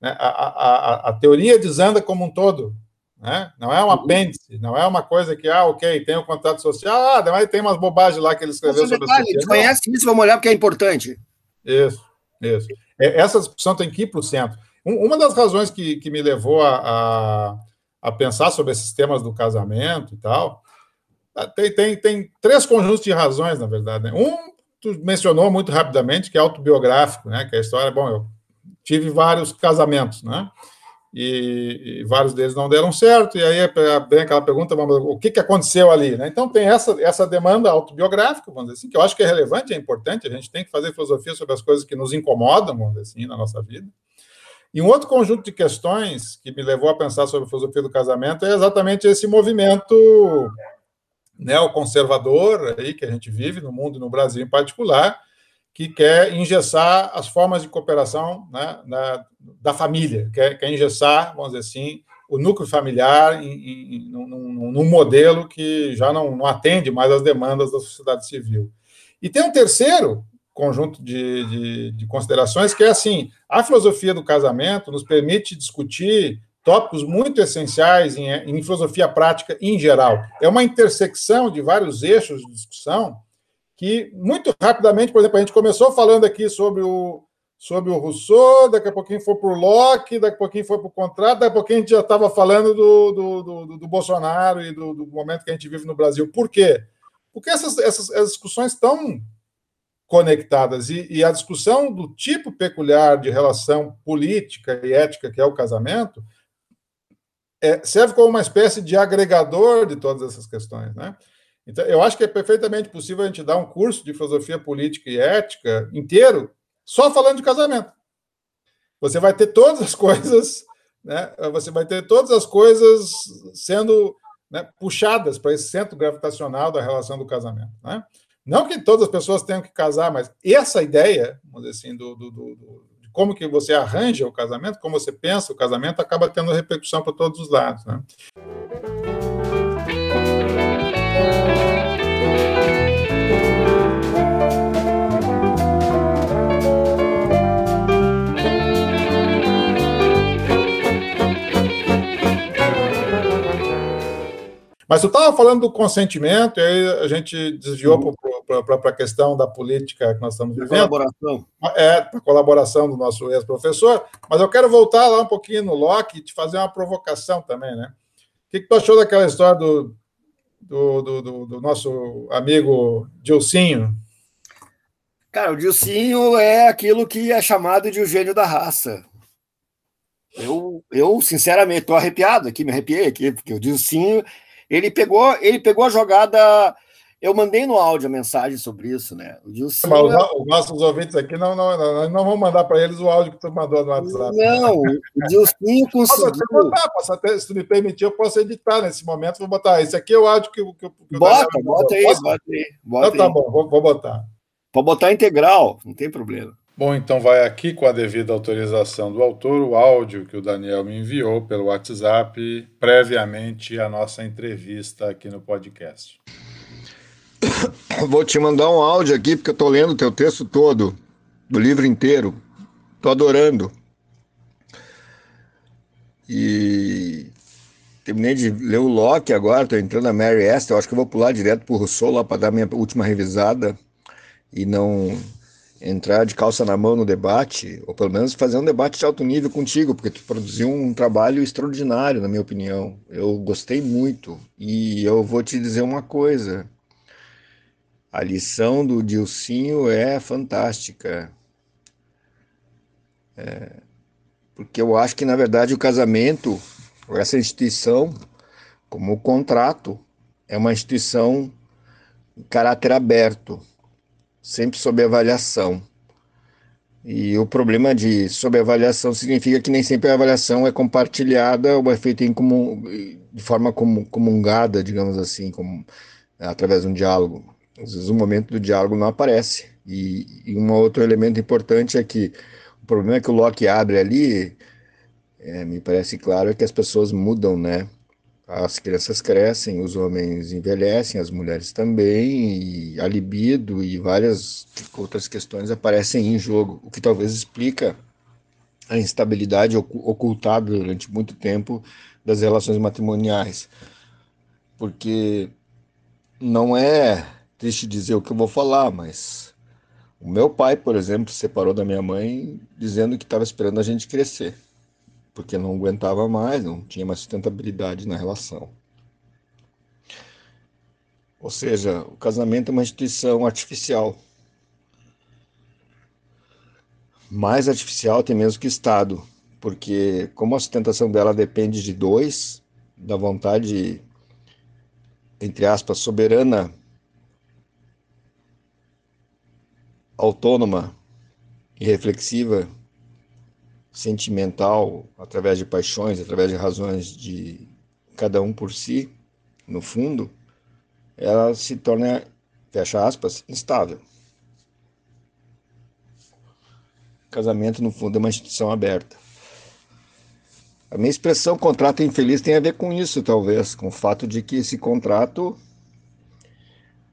né, a, a, a, teoria desanda como um todo, né? Não é um uhum. apêndice, não é uma coisa que, ah, ok, tem o um contrato social, ah, mas tem umas bobagens lá que ele escreveu Mas, sobre detalhe, a sociedade. conhece isso, vamos olhar porque é importante. Isso, isso. É, essa discussão tem que ir para o centro. Uma das razões que, que me levou a, a, a, pensar sobre esses temas do casamento e tal, tem, tem, tem três conjuntos de razões, na verdade. Né? Um, tu mencionou muito rapidamente, que é autobiográfico, né? que é a história, bom, eu tive vários casamentos, né? e, e, vários deles não deram certo, e aí vem aquela pergunta, o que, que aconteceu ali? Né? Então tem essa, essa demanda autobiográfica, vamos dizer assim, que eu acho que é relevante, é importante, a gente tem que fazer filosofia sobre as coisas que nos incomodam, vamos dizer assim, na nossa vida. E um outro conjunto de questões que me levou a pensar sobre a filosofia do casamento é exatamente esse movimento neoconservador aí que a gente vive no mundo e no Brasil em particular, que quer engessar as formas de cooperação né, na, da família, quer, quer engessar, vamos dizer assim, o núcleo familiar em, em, num, num, modelo que já não, não, atende mais às demandas da sociedade civil. E tem um terceiro conjunto de, de, de considerações que é assim: a filosofia do casamento nos permite discutir tópicos muito essenciais em, em filosofia prática em geral. É uma intersecção de vários eixos de discussão que muito rapidamente, por exemplo, a gente começou falando aqui sobre o, sobre o Rousseau, daqui a pouquinho foi para o Locke, daqui a pouquinho foi para o contrato, daqui a pouquinho a gente já estava falando do, do, do, do, Bolsonaro e do, do, momento que a gente vive no Brasil. Por quê? Porque essas, essas, essas discussões estão conectadas e, e, a discussão do tipo peculiar de relação política e ética que é o casamento é, serve como uma espécie de agregador de todas essas questões, né? Então, eu acho que é perfeitamente possível a gente dar um curso de filosofia política e ética inteiro só falando de casamento. Você vai ter todas as coisas, né? Você vai ter todas as coisas sendo né, puxadas para esse centro gravitacional da relação do casamento, né? Não que todas as pessoas tenham que casar, mas essa ideia, vamos dizer assim, do, do, do, como que você arranja o casamento, como você pensa o casamento, acaba tendo repercussão para todos os lados, né? Mas tu estava falando do consentimento, e aí a gente desviou para a questão da política que nós estamos vivendo. Colaboração. É, para a colaboração do nosso ex-professor. Mas eu quero voltar lá um pouquinho no Locke e te fazer uma provocação também, né? O que, que tu achou daquela história do, do, do, do, do nosso amigo Dilcinho? Cara, o Dilcinho é aquilo que é chamado de o gênio da raça. Eu, eu sinceramente, estou arrepiado aqui, me arrepiei aqui, porque o Dilcinho ele pegou, ele pegou a jogada. Eu mandei no áudio a mensagem sobre isso, né? O Dilcinho... Mas os, nossos ouvintes aqui não, não, não, não vão mandar para eles o áudio que tu mandou no WhatsApp. Não, o Dilcinho conseguiu. Botar, posso até, se tu me permitir, eu posso editar nesse momento. Vou botar. Esse aqui é o áudio que, que, que bota, bota aí, bota aí, bota então, tá bom, vou, vou botar. Pode botar integral, não tem problema. Bom, então vai aqui com a devida autorização do autor o áudio que o Daniel me enviou pelo WhatsApp previamente à nossa entrevista aqui no podcast. Vou te mandar um áudio aqui porque eu estou lendo o teu texto todo, do livro inteiro. Estou adorando. E terminei de ler o Locke agora, estou entrando na Mary Esther, acho que eu vou pular direto para o Rousseau lá para dar minha última revisada e não entrar de calça na mão no debate, ou pelo menos fazer um debate de alto nível contigo, porque tu produziu um trabalho extraordinário, na minha opinião. Eu gostei muito. E eu vou te dizer uma coisa. A lição do Dilcinho é fantástica. É, porque eu acho que, na verdade, o casamento, essa instituição, como o contrato, é uma instituição de caráter aberto sempre sob avaliação. E o problema de sob avaliação significa que nem sempre a avaliação é compartilhada ou é feita em comum, de forma comungada, digamos assim, como, através de um diálogo. Às vezes o momento do diálogo não aparece. E, e um outro elemento importante é que o problema que o Locke abre ali, é, me parece claro, é que as pessoas mudam, né? As crianças crescem, os homens envelhecem, as mulheres também, e a libido e várias outras questões aparecem em jogo, o que talvez explica a instabilidade ocultada durante muito tempo das relações matrimoniais. Porque não é triste dizer o que eu vou falar, mas o meu pai, por exemplo, se separou da minha mãe dizendo que estava esperando a gente crescer porque não aguentava mais, não tinha mais sustentabilidade na relação. Ou seja, o casamento é uma instituição artificial. Mais artificial até mesmo que Estado, porque como a sustentação dela depende de dois, da vontade, entre aspas, soberana, autônoma e reflexiva sentimental, através de paixões, através de razões de cada um por si, no fundo, ela se torna, fecha aspas, instável. Casamento, no fundo, é uma instituição aberta. A minha expressão contrato infeliz tem a ver com isso, talvez, com o fato de que esse contrato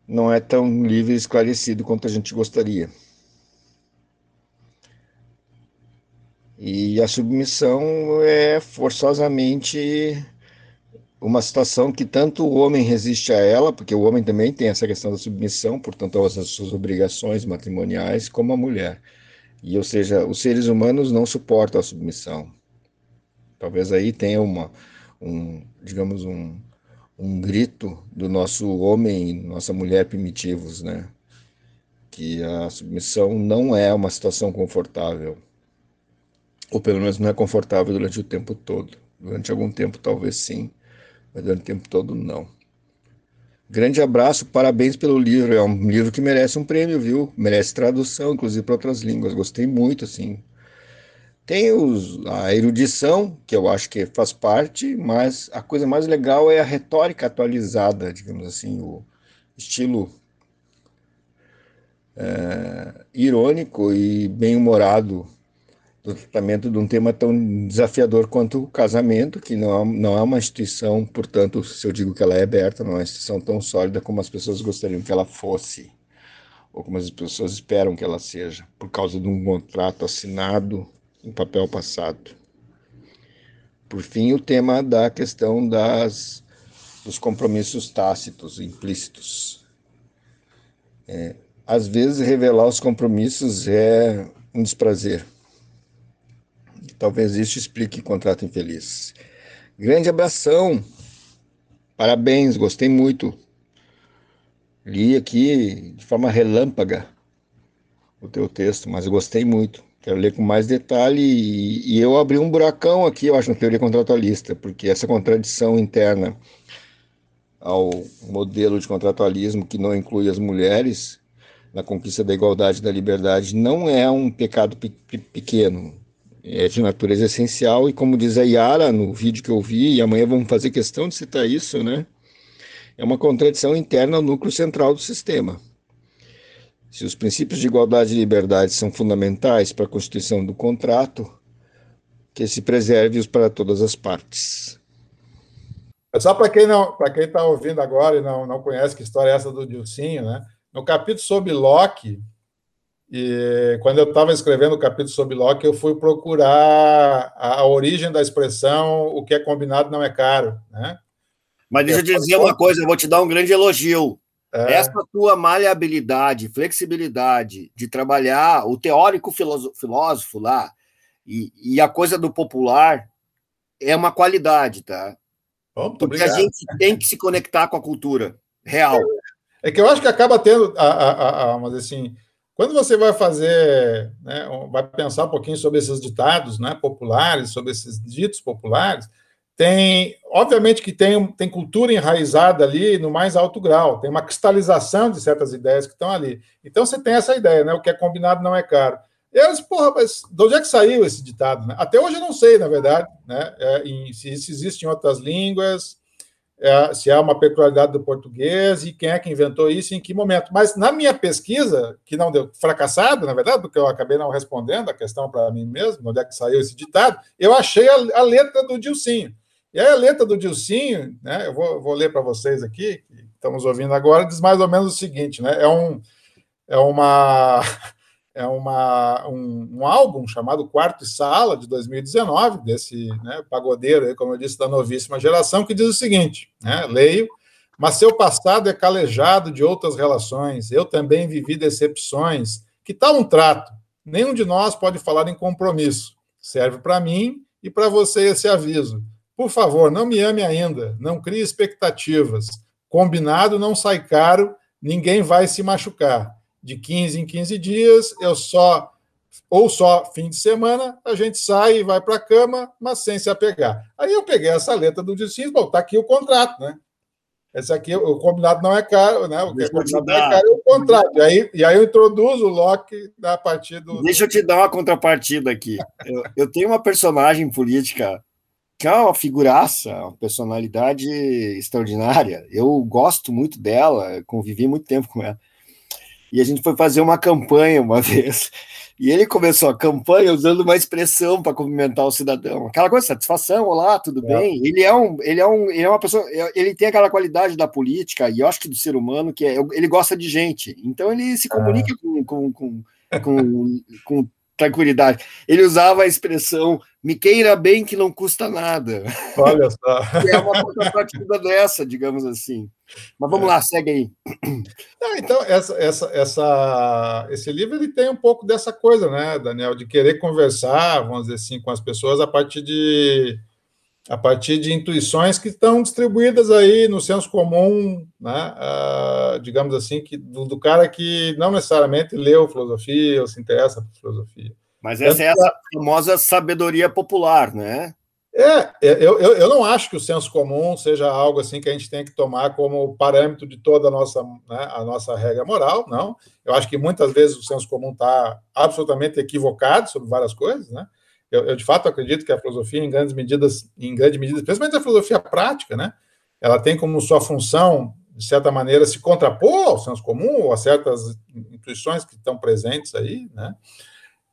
não é tão livre e esclarecido quanto a gente gostaria. E a submissão é forçosamente uma situação que tanto o homem resiste a ela, porque o homem também tem essa questão da submissão, portanto, às suas obrigações matrimoniais, como a mulher. E, ou seja, os seres humanos não suportam a submissão. Talvez aí tenha uma, um, digamos, um, um grito do nosso homem nossa mulher primitivos, né? Que a submissão não é uma situação confortável ou pelo menos não é confortável durante o tempo todo. Durante algum tempo, talvez sim, mas durante o tempo todo, não. Grande abraço, parabéns pelo livro. É um livro que merece um prêmio, viu? Merece tradução, inclusive para outras línguas. Gostei muito, assim. Tem os, a erudição, que eu acho que faz parte, mas a coisa mais legal é a retórica atualizada, digamos assim, o estilo é, irônico e bem-humorado do tratamento de um tema tão desafiador quanto o casamento, que não é, não é uma instituição, portanto, se eu digo que ela é aberta, não é uma instituição tão sólida como as pessoas gostariam que ela fosse, ou como as pessoas esperam que ela seja, por causa de um contrato assinado em papel passado. Por fim, o tema da questão das, dos compromissos tácitos, implícitos. É, às vezes, revelar os compromissos é um desprazer Talvez isso explique contrato infeliz. Grande abração. Parabéns, gostei muito. Li aqui de forma relâmpaga o teu texto, mas gostei muito. Quero ler com mais detalhe e, e eu abri um buracão aqui, eu acho, na teoria contratualista, porque essa contradição interna ao modelo de contratualismo que não inclui as mulheres na conquista da igualdade e da liberdade não é um pecado pe pequeno é de natureza essencial, e como diz a Yara no vídeo que eu vi, e amanhã vamos fazer questão de citar isso, né? É uma contradição interna ao núcleo central do sistema. Se os princípios de igualdade e liberdade são fundamentais para a constituição do contrato, que se preserve-os para todas as partes. É só para quem não, para quem está ouvindo agora e não, não conhece que história é essa do Dilcinho, né? No capítulo sobre Locke, e quando eu estava escrevendo o capítulo sobre Locke, eu fui procurar a, a, origem da expressão o que é combinado não é caro. Né? Mas deixa eu te dizer uma coisa, eu vou te dar um grande elogio. É. Essa tua maleabilidade, flexibilidade de trabalhar o teórico filósofo, filósofo lá e, e, a coisa do popular é uma qualidade, tá? Bom, Porque obrigado. a gente tem que se conectar com a cultura real. É que eu acho que acaba tendo, a, a, a, mas assim, quando você vai fazer, né, vai pensar um pouquinho sobre esses ditados né, populares, sobre esses ditos populares, tem, obviamente que tem, tem cultura enraizada ali no mais alto grau, tem uma cristalização de certas ideias que estão ali. Então você tem essa ideia, né? O que é combinado não é caro. E disse, porra, mas de onde é que saiu esse ditado? Né? Até hoje eu não sei, na verdade, né? É, em, se isso existe em outras línguas, é, se há uma peculiaridade do português e quem é que inventou isso e em que momento. Mas na minha pesquisa, que não deu fracassado, na verdade, porque eu acabei não respondendo a questão para mim mesmo, onde é que saiu esse ditado, eu achei a, a letra do Dilcinho. E aí a letra do Dilcinho, né, eu vou, vou ler para vocês aqui, que estamos ouvindo agora, diz mais ou menos o seguinte, né, é, um, é uma é uma, um, um, álbum chamado Quarto e Sala, de 2019, desse né, pagodeiro, como eu disse, da novíssima geração, que diz o seguinte: né, leio, mas seu passado é calejado de outras relações, eu também vivi decepções. Que tal um trato? Nenhum de nós pode falar em compromisso. Serve para mim e para você esse aviso. Por favor, não me ame ainda, não crie expectativas. Combinado não sai caro, ninguém vai se machucar de 15 em 15 dias, eu só ou só fim de semana, a gente sai e vai para a cama, mas sem se apegar. Aí eu peguei essa letra do Dicins, bom, está aqui o contrato, né? Esse aqui, o combinado não é caro, né? O que é combinado não é caro é o contrato. E aí, e aí eu introduzo o Loki a partir do. Deixa eu te dar uma contrapartida aqui. eu, eu tenho uma personagem política que é uma figuraça, uma personalidade extraordinária. Eu gosto muito dela, convivi muito tempo com ela e a gente foi fazer uma campanha uma vez. E ele começou a campanha usando uma expressão para cumprimentar o cidadão. Aquela coisa, satisfação, olá, tudo é. bem? Ele é, um, ele, é um, ele é uma pessoa, ele tem aquela qualidade da política, e eu acho que do ser humano, que é, ele gosta de gente. Então ele se comunica é. com, com, com, com, com tranquilidade. Ele usava a expressão me queira bem que não custa nada. Olha só. é uma contrapartida dessa, digamos assim. Mas vamos é. lá, segue aí. então, essa, essa, essa, esse livro ele tem um pouco dessa coisa, né, Daniel, de querer conversar, vamos dizer assim, com as pessoas a partir de a partir de intuições que estão distribuídas aí no senso comum, né, uh, digamos assim, que do, do, cara que não necessariamente leu filosofia ou se interessa por filosofia. Mas essa é a famosa sabedoria popular, né? É, eu, eu, eu não acho que o senso comum seja algo assim que a gente tem que tomar como parâmetro de toda a nossa, né, a nossa regra moral, não. Eu acho que muitas vezes o senso comum está absolutamente equivocado sobre várias coisas, né? Eu, eu, de fato acredito que a filosofia, em grandes medidas, em grande medida, principalmente a filosofia prática, né? Ela tem como sua função, de certa maneira, se contrapor ao senso comum ou a certas intuições que estão presentes aí, né?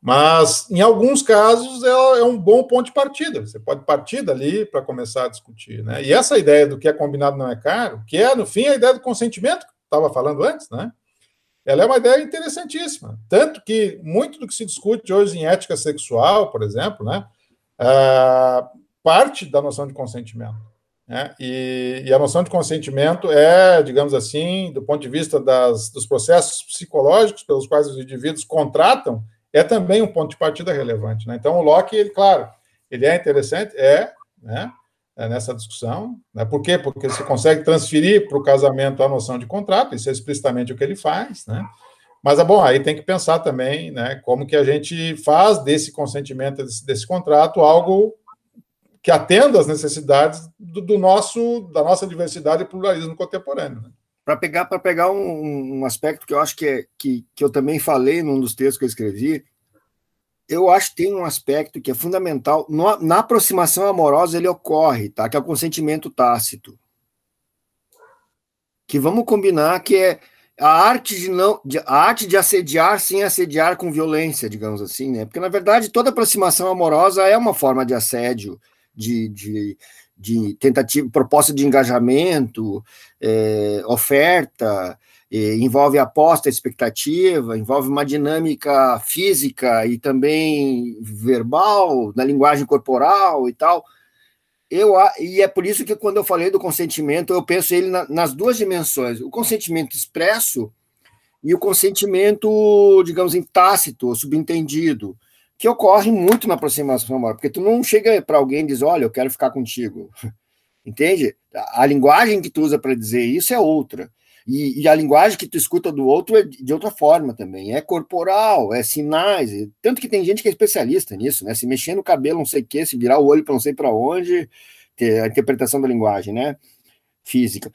Mas, em alguns casos, é, é, um bom ponto de partida. Você pode partir dali para começar a discutir. Né? E essa ideia do que é combinado não é caro, que é, no fim, a ideia do consentimento, que estava falando antes, né? Ela é uma ideia interessantíssima. Tanto que muito do que se discute hoje em ética sexual, por exemplo, né, uh, parte da noção de consentimento. Né? E, e, a noção de consentimento é, digamos assim, do ponto de vista das, dos processos psicológicos pelos quais os indivíduos contratam é também um ponto de partida relevante. Né? Então, o Locke, ele, claro, ele é interessante, é, né, nessa discussão. Né? Por quê? Porque você consegue transferir para o casamento a noção de contrato, isso é explicitamente o que ele faz, né? Mas, é bom, aí tem que pensar também, né, como que a gente faz desse consentimento, desse, desse contrato, algo que atenda às necessidades do, do, nosso, da nossa diversidade e pluralismo contemporâneo. Né? para pegar para pegar um, um, aspecto que eu acho que, é, que, que eu também falei num dos textos que eu escrevi, eu acho que tem um aspecto que é fundamental no, na aproximação amorosa ele ocorre, tá? Que é o consentimento tácito. Que vamos combinar que é a arte de não de, a arte de assediar sem assediar com violência, digamos assim, né? Porque na verdade toda aproximação amorosa é uma forma de assédio, de, de de tentativa, proposta de engajamento, é, oferta, envolve aposta, expectativa, envolve uma dinâmica física e também verbal, na linguagem corporal e tal. Eu, e é por isso que quando eu falei do consentimento, eu penso ele na, nas duas dimensões: o consentimento expresso e o consentimento, digamos, em tácito, subentendido que ocorre muito na aproximação amorosa, porque tu não chega para alguém e diz, olha, eu quero ficar contigo. Entende? A linguagem que tu usa para dizer isso é outra. E, e, a linguagem que tu escuta do outro é de outra forma também. É corporal, é sinais. Tanto que tem gente que é especialista nisso, né? Se mexer no cabelo, não sei o quê, se virar o olho para não sei para onde, ter a interpretação da linguagem, né? Física.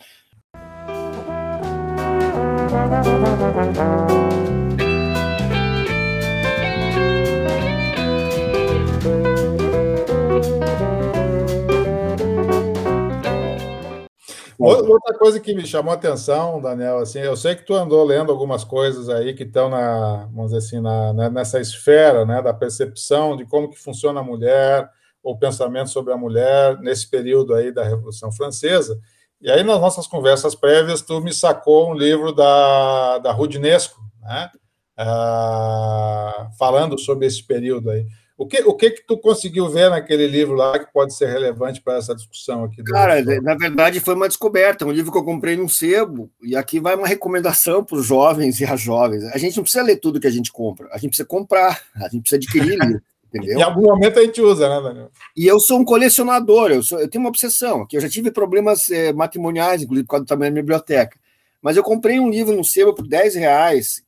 Outra coisa que me chamou a atenção, Daniel, assim, eu sei que tu andou lendo algumas coisas aí que estão na, vamos dizer assim, na, né, nessa esfera, né, da percepção de como que funciona a mulher, ou pensamento sobre a mulher nesse período aí da Revolução Francesa. E aí, nas nossas conversas prévias, tu me sacou um livro da, da Rudinesco, né, ah, falando sobre esse período aí. O que, o que que tu conseguiu ver naquele livro lá que pode ser relevante para essa discussão aqui? Cara, na verdade foi uma descoberta, um livro que eu comprei num sebo, e aqui vai uma recomendação para os jovens e as jovens. A gente não precisa ler tudo que a gente compra, a gente precisa comprar, a gente precisa adquirir livro. Entendeu? Em algum momento a gente usa, né, Daniel? E eu sou um colecionador, eu, sou, eu tenho uma obsessão, que eu já tive problemas é, matrimoniais, inclusive por causa do tamanho da biblioteca. Mas eu comprei um livro no sebo por 10 reais,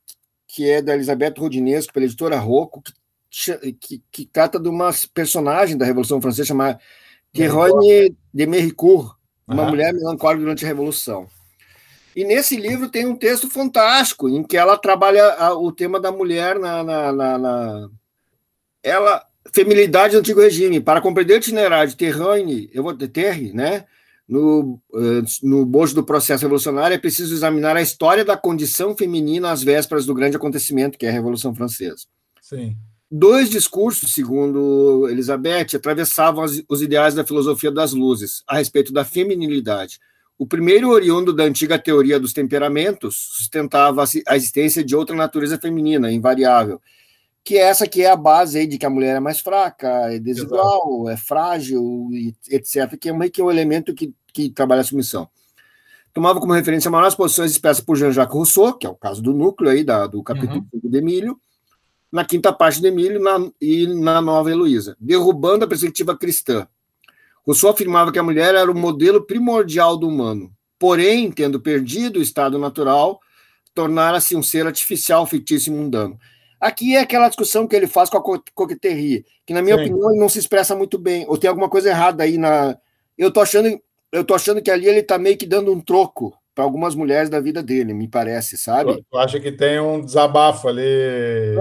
que é da Elizabeth Rodinesco, pela editora Rocco, que que, que trata de uma personagem da Revolução Francesa chamada Théroigne de Méricourt, uma uhum. mulher melancólica durante a Revolução. E nesse livro tem um texto fantástico em que ela trabalha o tema da mulher na, na, na, na, ela feminilidade do antigo regime. Para compreender o itinerário de Terraine, eu vou ter Terre, né? No, eh, no bojo do processo revolucionário, é preciso examinar a história da condição feminina às vésperas do grande acontecimento, que é a Revolução Francesa. Sim. Dois discursos, segundo Elizabeth, atravessavam os ideais da filosofia das luzes a respeito da feminilidade. O primeiro, oriundo da antiga teoria dos temperamentos, sustentava a existência de outra natureza feminina, invariável, que é essa que é a base aí de que a mulher é mais fraca, é desigual, Exato. é frágil, etc., que é que um elemento que, que trabalha a submissão. Tomava como referência maiores posições expressas por Jean-Jacques Rousseau, que é o caso do núcleo aí da, do capítulo uhum. de Emílio, na quinta parte de Emílio na, e na nova Heloísa, derrubando a perspectiva cristã. Rousseau afirmava que a mulher era o modelo primordial do humano, porém, tendo perdido o estado natural, tornara-se um ser artificial, fictício e mundano. Aqui é aquela discussão que ele faz com a coqueteria, que na minha Sim. opinião não se expressa muito bem, ou tem alguma coisa errada aí na eu tô achando eu tô achando que ali ele está meio que dando um troco para algumas mulheres da vida dele, me parece, sabe? Eu acho que tem um desabafo ali.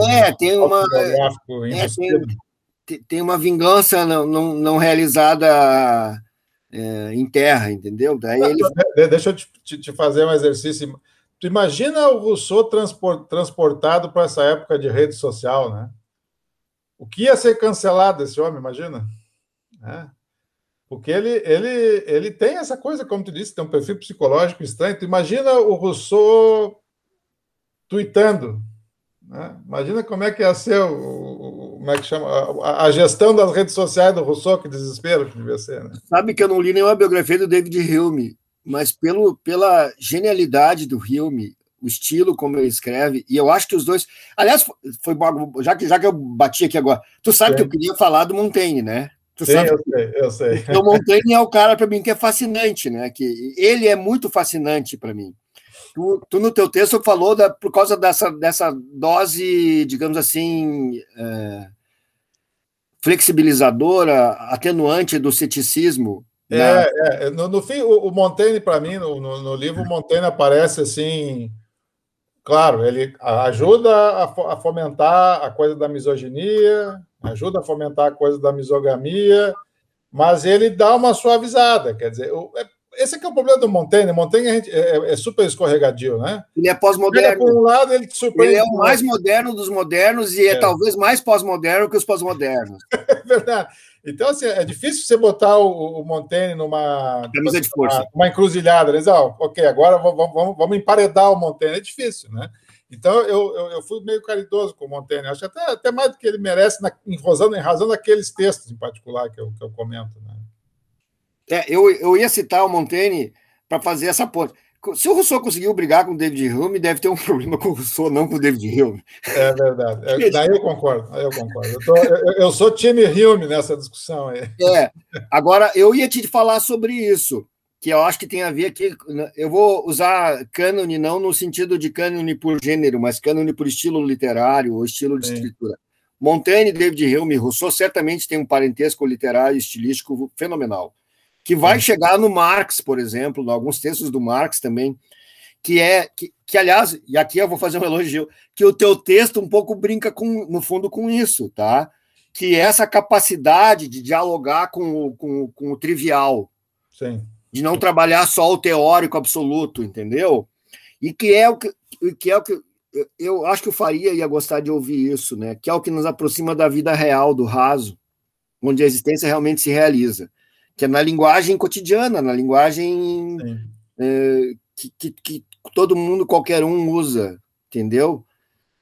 É, tem uma. É, tem, tem, uma vingança não, não, não realizada é, em terra, entendeu? Daí ele... Deixa eu te, te, fazer um exercício. Tu imagina o Rousseau transportado para essa época de rede social, né? O que ia ser cancelado esse homem, imagina? É. Porque ele, ele, ele tem essa coisa, como tu disse, tem um perfil psicológico estranho. Tu imagina o Rousseau tweetando. Né? Imagina como é que ia ser o, o como é que chama, a, a, gestão das redes sociais do Rousseau, que desespero que devia ser. Né? Sabe que eu não li nenhuma biografia do David Hume, mas pelo, pela genialidade do Hume, o estilo como ele escreve, e eu acho que os dois. Aliás, foi já que, já que eu bati aqui agora, tu sabe Sim. que eu queria falar do Montaigne, né? Tu Sim, sabe? eu sei, eu sei. O Montaigne é o cara para mim que é fascinante, né? Que ele é muito fascinante para mim. Tu, tu, no teu texto falou da, por causa dessa, dessa dose, digamos assim, é, flexibilizadora, atenuante do ceticismo. É, na... é no, no, fim, o, o Montaigne, para mim, no, no, no, livro, o Montaigne aparece assim. Claro, ele ajuda a, a fomentar a coisa da misoginia, ajuda a fomentar a coisa da misogamia, mas ele dá uma suavizada. Quer dizer, é, esse é que é o problema do Montaigne. Montaigne é, é, é super escorregadio, né? Ele é pós-moderno. Por um lado, ele te surpreende. Ele é o mais moderno dos modernos e é, é talvez mais pós-moderno que os pós-modernos. É verdade. Então, assim, é difícil você botar o, o Montaigne numa. Camisa de força. Uma, uma encruzilhada. Né? Ah, ok, agora vamos, vamos, vamos emparedar o Montaigne. É difícil, né? Então, eu, eu, eu, fui meio caridoso com o Montaigne, acho até, até mais do que ele merece, na, em, razão, em razão daqueles textos em particular que eu, que eu comento. Né? É, eu, eu ia citar o Montaigne para fazer essa ponte. Se o Rousseau conseguiu brigar com o David Hume, deve ter um problema com o Rousseau, não com o David Hume. É verdade. É, daí eu concordo. Aí eu concordo. Eu, tô, eu, eu, sou time Hume nessa discussão aí. É. Agora, eu ia te falar sobre isso que eu acho que tem a ver aqui. Né, eu vou usar cânone não no sentido de cânone por gênero, mas cânone por estilo literário ou estilo de escritura. Montaigne, David Hume e Rousseau certamente têm um parentesco literário e estilístico fenomenal, que vai chegar no Marx, por exemplo, em alguns textos do Marx também, que é que, que, aliás, e aqui eu vou fazer um elogio, que o teu texto um pouco brinca com, no fundo com isso, tá? Que é essa capacidade de dialogar com, com, com o trivial. Sim de não trabalhar só o teórico absoluto, entendeu? E que é o que, que é o que eu acho que o Faria ia gostar de ouvir isso, né? Que é o que nos aproxima da vida real, do raso, onde a existência realmente se realiza, que é na linguagem cotidiana, na linguagem é, que, que, que, todo mundo, qualquer um usa, entendeu?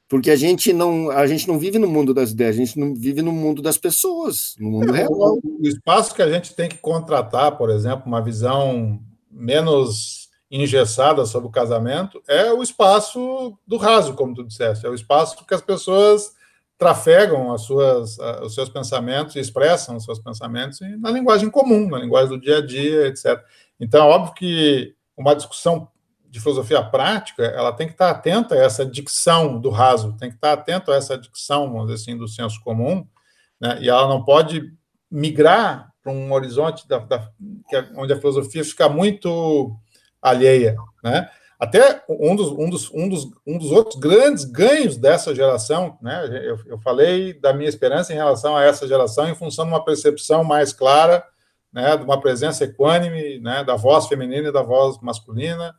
Porque a gente não a gente não vive no mundo das ideias, a gente não vive no mundo das pessoas, no mundo é, real. O, espaço que a gente tem que contratar, por exemplo, uma visão menos engessada sobre o casamento é o espaço do raso, como tu disseste, é o espaço que as pessoas trafegam as suas, os seus pensamentos, expressam os seus pensamentos na linguagem comum, na linguagem do dia a dia, etc. Então, é óbvio que uma discussão de filosofia prática, ela tem que estar atenta a essa dicção do raso, tem que estar atento a essa dicção, vamos dizer assim, do senso comum, né? e ela não pode migrar para um horizonte da, da, é onde a filosofia fica muito alheia, né? Até um dos, um, dos, um, dos, um dos outros grandes ganhos dessa geração, né? Eu, eu falei da minha esperança em relação a essa geração em função de uma percepção mais clara, né? De uma presença equânime, né? Da voz feminina e da voz masculina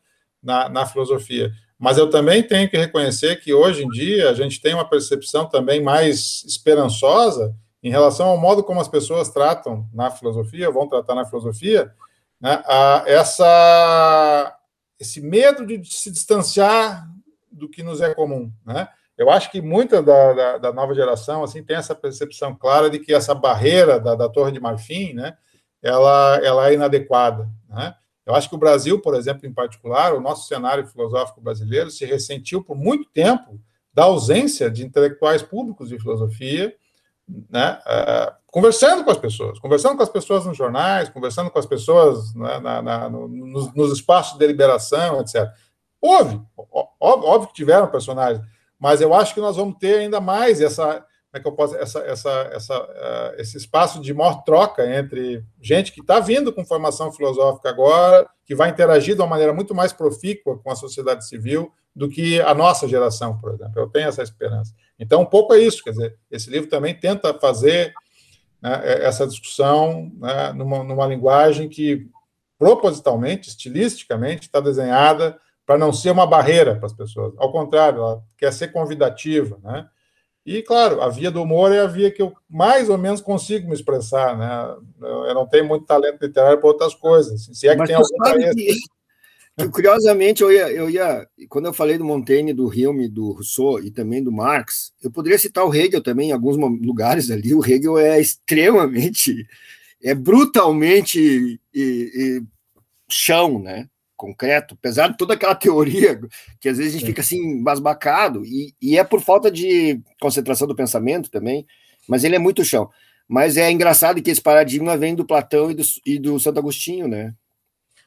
na, na filosofia. Mas eu também tenho que reconhecer que hoje em dia a gente tem uma percepção também mais esperançosa em relação ao modo como as pessoas tratam na filosofia, vão tratar na filosofia, né, a essa, esse medo de se distanciar do que nos é comum. Né? Eu acho que muita da, da, da, nova geração assim tem essa percepção clara de que essa barreira da, da Torre de Marfim, né, ela, ela é inadequada. Né? Eu acho que o Brasil, por exemplo, em particular, o nosso cenário filosófico brasileiro se ressentiu por muito tempo da ausência de intelectuais públicos de filosofia, né, uh, conversando com as pessoas, conversando com as pessoas nos jornais, conversando com as pessoas né, na, na, no, nos, nos, espaços de deliberação, etc. Houve, óbvio, óbvio, que tiveram personagens, mas eu acho que nós vamos ter ainda mais essa, é que eu posso, essa, essa, essa, uh, esse espaço de maior troca entre gente que está vindo com formação filosófica agora, que vai interagir de uma maneira muito mais profícua com a sociedade civil do que a nossa geração, por exemplo. Eu tenho essa esperança. Então, um pouco é isso, quer dizer, esse livro também tenta fazer né, é, essa discussão né, numa, numa linguagem que, propositalmente, estilisticamente, está desenhada para não ser uma barreira para as pessoas. Ao contrário, ela quer ser convidativa, né? E, claro, a via do humor é a via que eu mais ou menos consigo me expressar, né? Eu não tenho muito talento literário para outras coisas. Se é que Mas tem algum talento... Curiosamente, eu ia, eu ia, quando eu falei do Montaigne, do Hume, do Rousseau e também do Marx, eu poderia citar o Hegel também em alguns lugares ali. O Hegel é extremamente, é brutalmente e, e chão, né? Concreto, apesar de toda aquela teoria que às vezes a gente fica assim embasbacado, e, e é por falta de concentração do pensamento também, mas ele é muito chão. Mas é engraçado que esse paradigma vem do Platão e do, e do Santo Agostinho, né?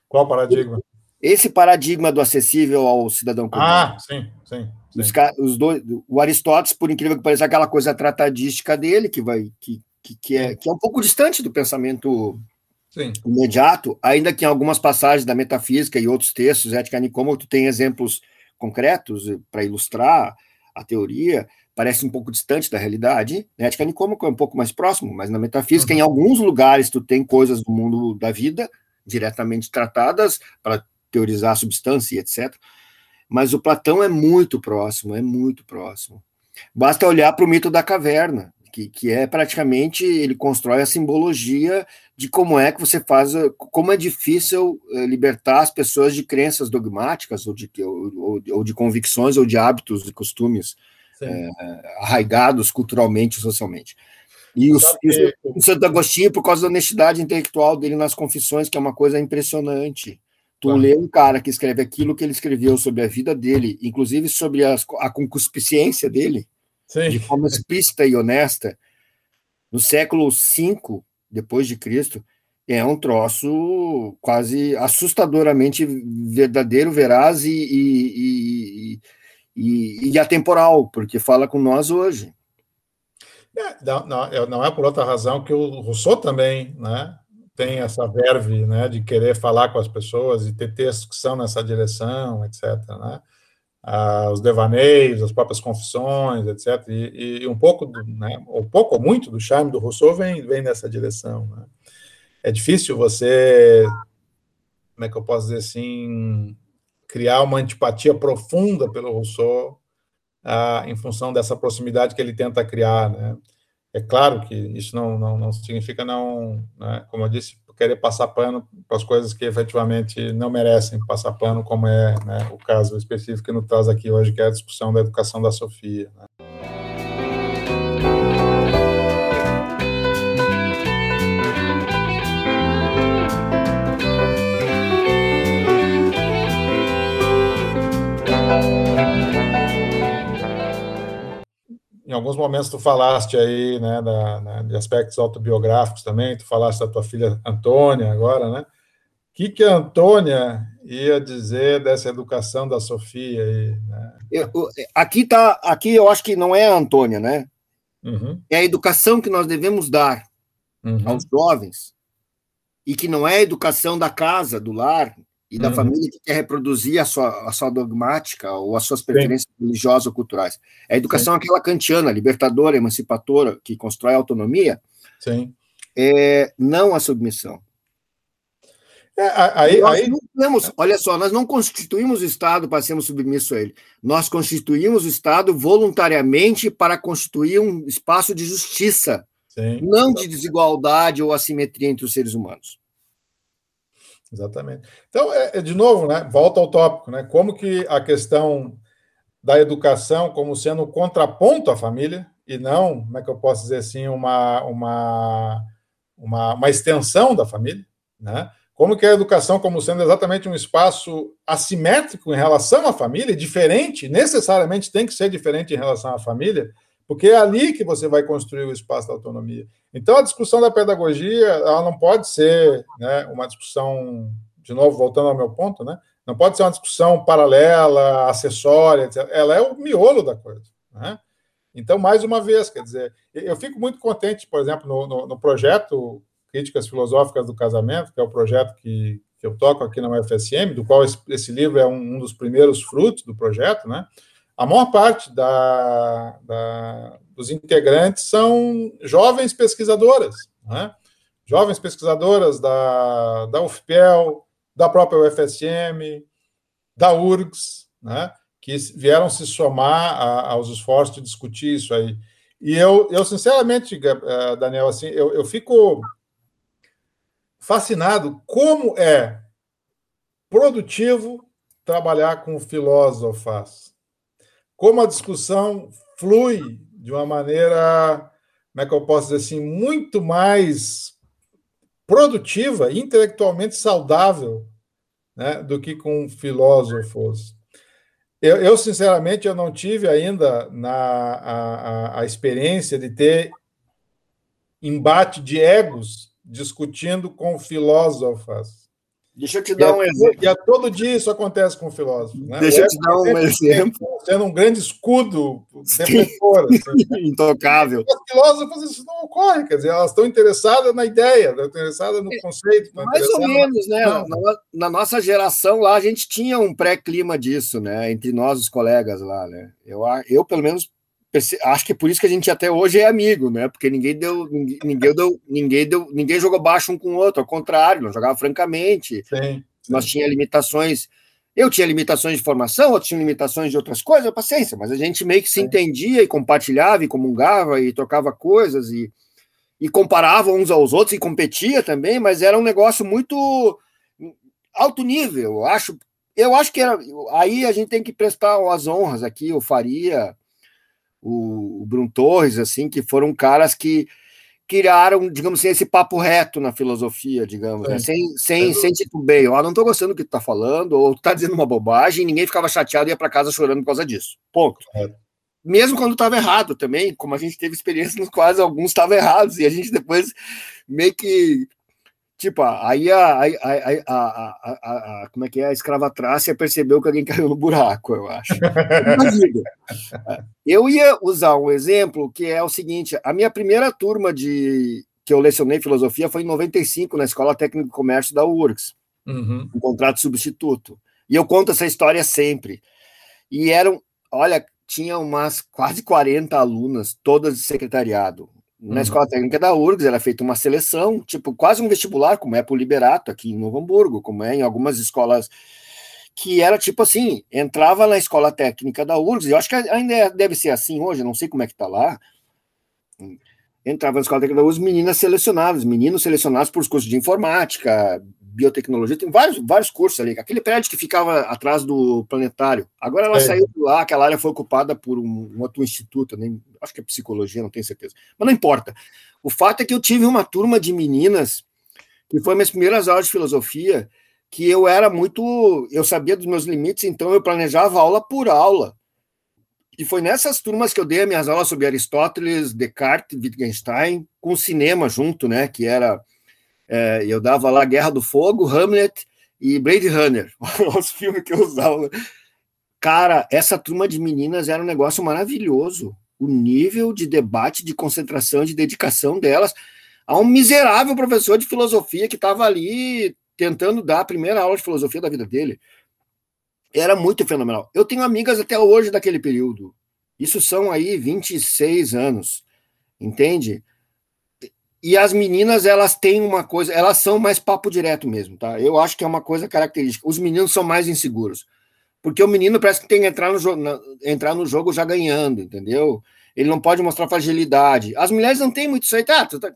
Qual paradigma? Esse paradigma do acessível ao cidadão comum. Ah, sim, sim. sim. Os, os dois, o Aristóteles, por incrível que pareça, aquela coisa tratadística dele, que vai que, que, que, é, que é um pouco distante do pensamento sim. imediato, ainda que em algumas passagens da metafísica e outros textos, Ética Nicômaco, tu tem exemplos concretos para ilustrar a teoria, parece um pouco distante da realidade. Na Ética Nicômaco é um pouco mais próximo, mas na metafísica, uhum. em alguns lugares, tu tem coisas do mundo da vida diretamente tratadas para teorizar a substância etc. Mas o Platão é muito próximo, é muito próximo. Basta olhar para o mito da caverna, que, que é praticamente ele constrói a simbologia de como é que você faz, como é difícil eh, libertar as pessoas de crenças dogmáticas ou de, ou, ou de convicções ou de hábitos e costumes é, arraigados culturalmente e socialmente. E o, o Santo Agostinho, por causa da honestidade intelectual dele nas confissões, que é uma coisa impressionante. Tu lê um cara que escreve aquilo que ele escreveu sobre a vida dele, inclusive sobre a, a concupiscência dele, Sim. de forma explícita e honesta, no século V depois de Cristo, é um troço quase assustadoramente verdadeiro, veraz e, e, e, e, atemporal, porque fala com nós hoje. É, não, não, não, é por outra razão que o Rousseau também, né? tem essa verve né, de querer falar com as pessoas e ter textos que são nessa direção, etc. Né? Ah, os devaneios, as próprias confissões, etc. E, e um pouco, do, né, ou pouco ou muito do charme do Rousseau vem, vem nessa direção. Né? É difícil você como é que eu posso dizer assim, criar uma antipatia profunda pelo Rousseau ah, em função dessa proximidade que ele tenta criar, né? É claro que isso não, não, não significa não, né, como eu disse, querer passar pano para as coisas que efetivamente não merecem passar pano, como é né, o caso específico que nos traz aqui hoje, que é a discussão da educação da Sofia. Né? Em alguns momentos tu falaste aí, né, da, né, de aspectos autobiográficos também, tu falaste da tua filha Antônia agora, né? O que, que a Antônia ia dizer dessa educação da Sofia aí, né? Eu, aqui tá, aqui eu acho que não é a Antônia, né? Uhum. É a educação que nós devemos dar uhum. aos jovens e que não é a educação da casa, do lar, e da uhum. família que quer reproduzir a sua, a sua dogmática ou as suas preferências Sim. religiosas ou culturais. É a educação Sim. aquela kantiana, libertadora, emancipadora, que constrói a autonomia, Sim. É, não a submissão. É, aí, nós aí... Temos, olha só, nós não constituímos o Estado para sermos submissos a ele. Nós constituímos o Estado voluntariamente para constituir um espaço de justiça, Sim. não de desigualdade ou assimetria entre os seres humanos. Exatamente. Então, é, é, de novo, né, volta ao tópico, né, como que a questão da educação como sendo um contraponto à família e não, como é que eu posso dizer assim, uma, uma, uma, uma extensão da família, né? Como que a educação como sendo exatamente um espaço assimétrico em relação à família, diferente, necessariamente tem que ser diferente em relação à família, porque é ali que você vai construir o espaço da autonomia. Então, a discussão da pedagogia, ela não pode ser né, uma discussão, de novo, voltando ao meu ponto, né, não pode ser uma discussão paralela, acessória, etc. ela é o miolo da coisa. Né? Então, mais uma vez, quer dizer, eu fico muito contente, por exemplo, no, no, no projeto Críticas Filosóficas do Casamento, que é o projeto que, que eu toco aqui na UFSM, do qual esse, esse livro é um, um, dos primeiros frutos do projeto, né? A maior parte da, da, dos integrantes são jovens pesquisadoras, né? jovens pesquisadoras da, da UFPEL, da própria UFSM, da URGS, né? que vieram se somar a, aos esforços de discutir isso aí. E eu, eu sinceramente, eh, Daniel, assim, eu, eu fico fascinado como é produtivo trabalhar com filósofos como a discussão flui de uma maneira, como é que eu posso dizer assim, muito mais produtiva, intelectualmente saudável, né, do que com filósofos. Eu, eu, sinceramente, eu não tive ainda na, a, a, a experiência de ter embate de egos discutindo com filósofas. Deixa eu te dar um exemplo. E a todo dia isso acontece com filósofos. Né? Deixa eu te dar um exemplo. Sendo um grande escudo defensor. Assim, né? Intocável. Os filósofos isso não ocorre, quer dizer, elas estão interessadas na ideia, estão interessadas no conceito. Mais ou menos, né? Na, na, nossa geração lá, a gente tinha um pré-clima disso, né? Entre nós, os colegas lá, né? Eu, eu pelo menos, acho que é por isso que a gente até hoje é amigo, né? Porque ninguém deu, ninguém, ninguém deu, ninguém deu, ninguém jogou baixo um com o outro, ao contrário, nós jogava francamente. Sim, sim. Nós tinha limitações, eu tinha limitações de formação, outros tinham limitações de outras coisas, paciência, mas a gente meio que se entendia e compartilhava e comungava e trocava coisas e, e comparava uns aos outros e competia também, mas era um negócio muito alto nível, eu acho. Eu acho que era, aí a gente tem que prestar as honras aqui, o Faria, o, o Bruno Torres, assim, que foram caras que criaram, digamos assim, esse papo reto na filosofia, digamos, né? sem, sem, sem titubeio. Ah, não estou gostando do que tu está falando, ou tu tá dizendo uma bobagem, ninguém ficava chateado e ia para casa chorando por causa disso. Ponto. É. Mesmo quando estava errado também, como a gente teve experiências nos quais alguns estavam errados, e a gente depois meio que Tipo, aí a, a, a, a, como é que é? A escrava trácia percebeu que alguém caiu no buraco, eu acho. eu ia usar um exemplo que é o seguinte: a minha primeira turma de que eu lecionei filosofia foi em 95, na Escola Técnica de Comércio da URGS, uhum. um contrato substituto. E eu conto essa história sempre. E eram, olha, tinha umas quase 40 alunas, todas de secretariado na uhum. escola técnica da URGS era feita uma seleção, tipo, quase um vestibular, como é para o Liberato aqui em Novo Hamburgo, como é em algumas escolas que era tipo assim, entrava na escola técnica da URGS, eu acho que ainda é, deve ser assim hoje, não sei como é que está lá, entrava na escola técnica da URGS meninas selecionadas, meninos selecionados por cursos de informática, biotecnologia, tem vários, vários cursos ali. Aquele prédio que ficava atrás do planetário. Agora ela é. saiu de lá, aquela área foi ocupada por um, um, outro instituto, nem, acho que é psicologia, não tenho certeza. Mas não importa. O fato é que eu tive uma turma de meninas, que foi minhas primeiras aulas de filosofia, que eu era muito. Eu sabia dos meus limites, então eu planejava aula por aula. E foi nessas turmas que eu dei as minhas aulas sobre Aristóteles, Descartes, Wittgenstein, com cinema junto, né? Que era é, eu dava lá Guerra do Fogo, Hamlet e Blade Runner, os filmes que eu usava. Cara, essa turma de meninas era um negócio maravilhoso. O nível de debate, de concentração, de dedicação delas. a um miserável professor de filosofia que estava ali tentando dar a primeira aula de filosofia da vida dele. Era muito fenomenal. Eu tenho amigas até hoje daquele período. Isso são aí 26 anos, entende? E as meninas, elas têm uma coisa, elas são mais papo direto mesmo, tá? Eu acho que é uma coisa característica. Os meninos são mais inseguros. Porque o menino parece que tem que entrar no, jogo, entrar no jogo já ganhando, entendeu? Ele não pode mostrar fragilidade. As mulheres não têm muito isso aí, tá? tá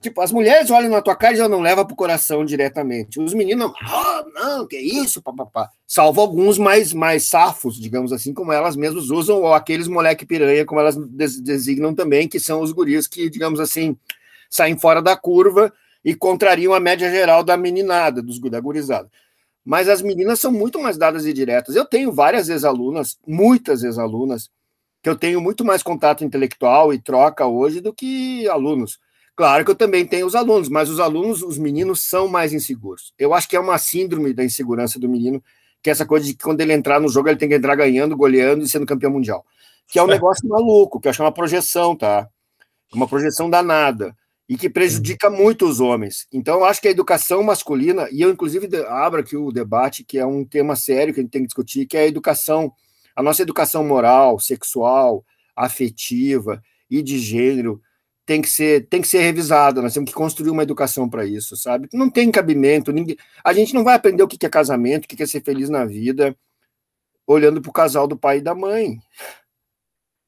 tipo, as mulheres olham na tua cara e já não levam pro coração diretamente. Os meninos, ah, oh, não, que isso, papapá. Salvo alguns mais, mais safos, digamos assim, como elas mesmas usam, ou aqueles moleque piranha, como elas designam também, que são os guris que, digamos assim, saem fora da curva e contrariam a média geral da meninada, dos, da gurizada. Mas as meninas são muito mais dadas e diretas. Eu tenho várias ex-alunas, muitas ex-alunas, que eu tenho muito mais contato intelectual e troca hoje do que alunos. Claro que eu também tenho os alunos, mas os alunos, os meninos, são mais inseguros. Eu acho que é uma síndrome da insegurança do menino, que é essa coisa de que quando ele entrar no jogo, ele tem que entrar ganhando, goleando e sendo campeão mundial. Que é um negócio maluco, que eu acho uma projeção, tá? Uma projeção danada e que prejudica muito os homens. Então, eu acho que a educação masculina, e eu, inclusive, abro aqui o debate, que é um tema sério que a gente tem que discutir, que é a educação, a nossa educação moral, sexual, afetiva e de gênero tem que ser tem que ser revisada. Nós temos que construir uma educação para isso, sabe? Não tem cabimento. Ninguém, a gente não vai aprender o que é casamento, o que é ser feliz na vida, olhando para o casal do pai e da mãe.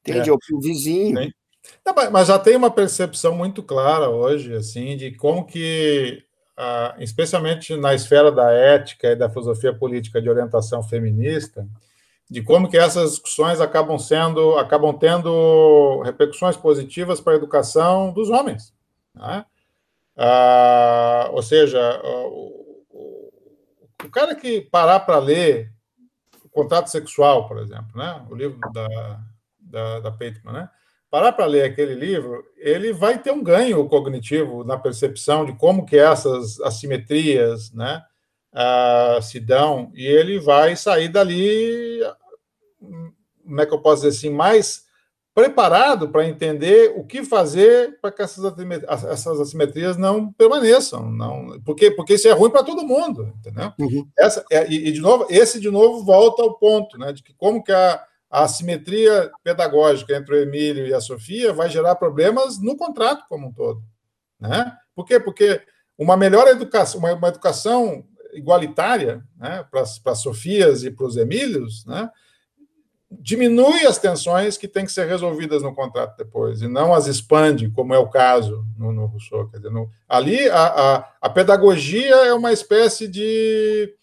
Entende? É. Ou para o vizinho. Mas já tem uma percepção muito clara hoje, assim, de como que, especialmente na esfera da ética e da filosofia política de orientação feminista, de como que essas discussões acabam sendo, acabam tendo repercussões positivas para a educação dos homens. Né? Ah, ou seja, o, o, cara que parar para ler o Contrato Sexual, por exemplo, né? o livro da, da, da Pateman, né? Parar para ler aquele livro, ele vai ter um ganho cognitivo na percepção de como que essas assimetrias né, uh, se dão, e ele vai sair dali, como é que eu posso dizer assim, mais preparado para entender o que fazer para que essas, assimetrias não permaneçam, não, porque porque isso é ruim para todo mundo, entendeu? Uhum. Essa é, e, e, de novo esse de novo volta ao ponto, né, de que como que a a assimetria pedagógica entre o Emílio e a Sofia vai gerar problemas no contrato como um todo. Né? Por quê? Porque uma melhor educação, uma, uma educação igualitária né, para as Sofias e para os Emílios, né, diminui as tensões que têm que ser resolvidas no contrato depois, e não as expande, como é o caso no, no Rousseau. Quer dizer, no, ali, a, a, a pedagogia é uma espécie de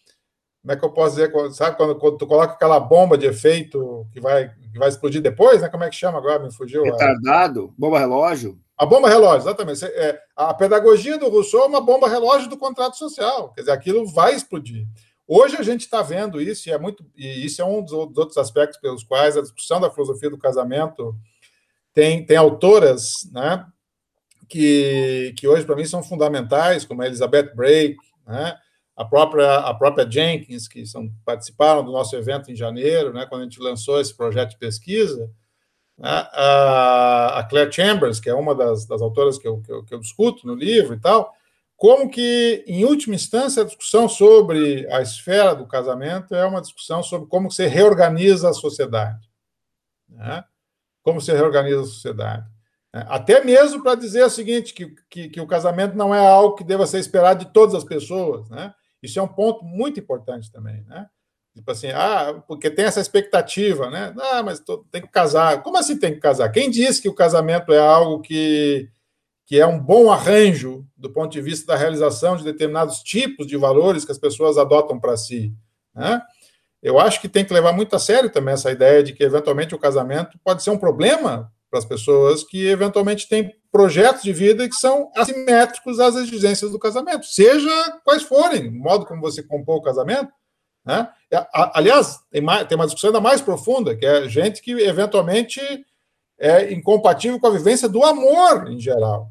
como é que eu posso dizer, sabe, quando, quando tu coloca aquela bomba de efeito que vai, que vai explodir depois, né? Como é que chama agora? Me fugiu. Retardado, bomba relógio. A bomba relógio, exatamente. É, a pedagogia do Rousseau é uma bomba relógio do contrato social. Quer dizer, aquilo vai explodir. Hoje a gente está vendo isso, e é muito, e isso é um dos outros aspectos pelos quais a discussão da filosofia do casamento tem, tem autoras, né, que, que hoje para mim são fundamentais, como a Elizabeth Brake, né, a própria, a própria Jenkins, que são, participaram do nosso evento em janeiro, né, quando a gente lançou esse projeto de pesquisa, né, a, a, Claire Chambers, que é uma das, das autoras que eu, que eu, que, eu, discuto no livro e tal, como que, em última instância, a discussão sobre a esfera do casamento é uma discussão sobre como se reorganiza a sociedade. Né? Como se reorganiza a sociedade. É, até mesmo para dizer o seguinte, que, que, que, o casamento não é algo que deva ser esperado de todas as pessoas, né? Isso é um ponto muito importante também, né? Tipo assim, ah, porque tem essa expectativa, né? Ah, mas tô, tem que casar. Como assim tem que casar? Quem diz que o casamento é algo que, que é um bom arranjo do ponto de vista da realização de determinados tipos de valores que as pessoas adotam para si, né? Eu acho que tem que levar muito a sério também essa ideia de que, eventualmente, o casamento pode ser um problema para as pessoas que eventualmente têm projetos de vida que são assimétricos às exigências do casamento, seja quais forem, o modo como você compõe o casamento. Né? Aliás, tem, mais, tem uma discussão ainda mais profunda, que é gente que eventualmente é incompatível com a vivência do amor em geral.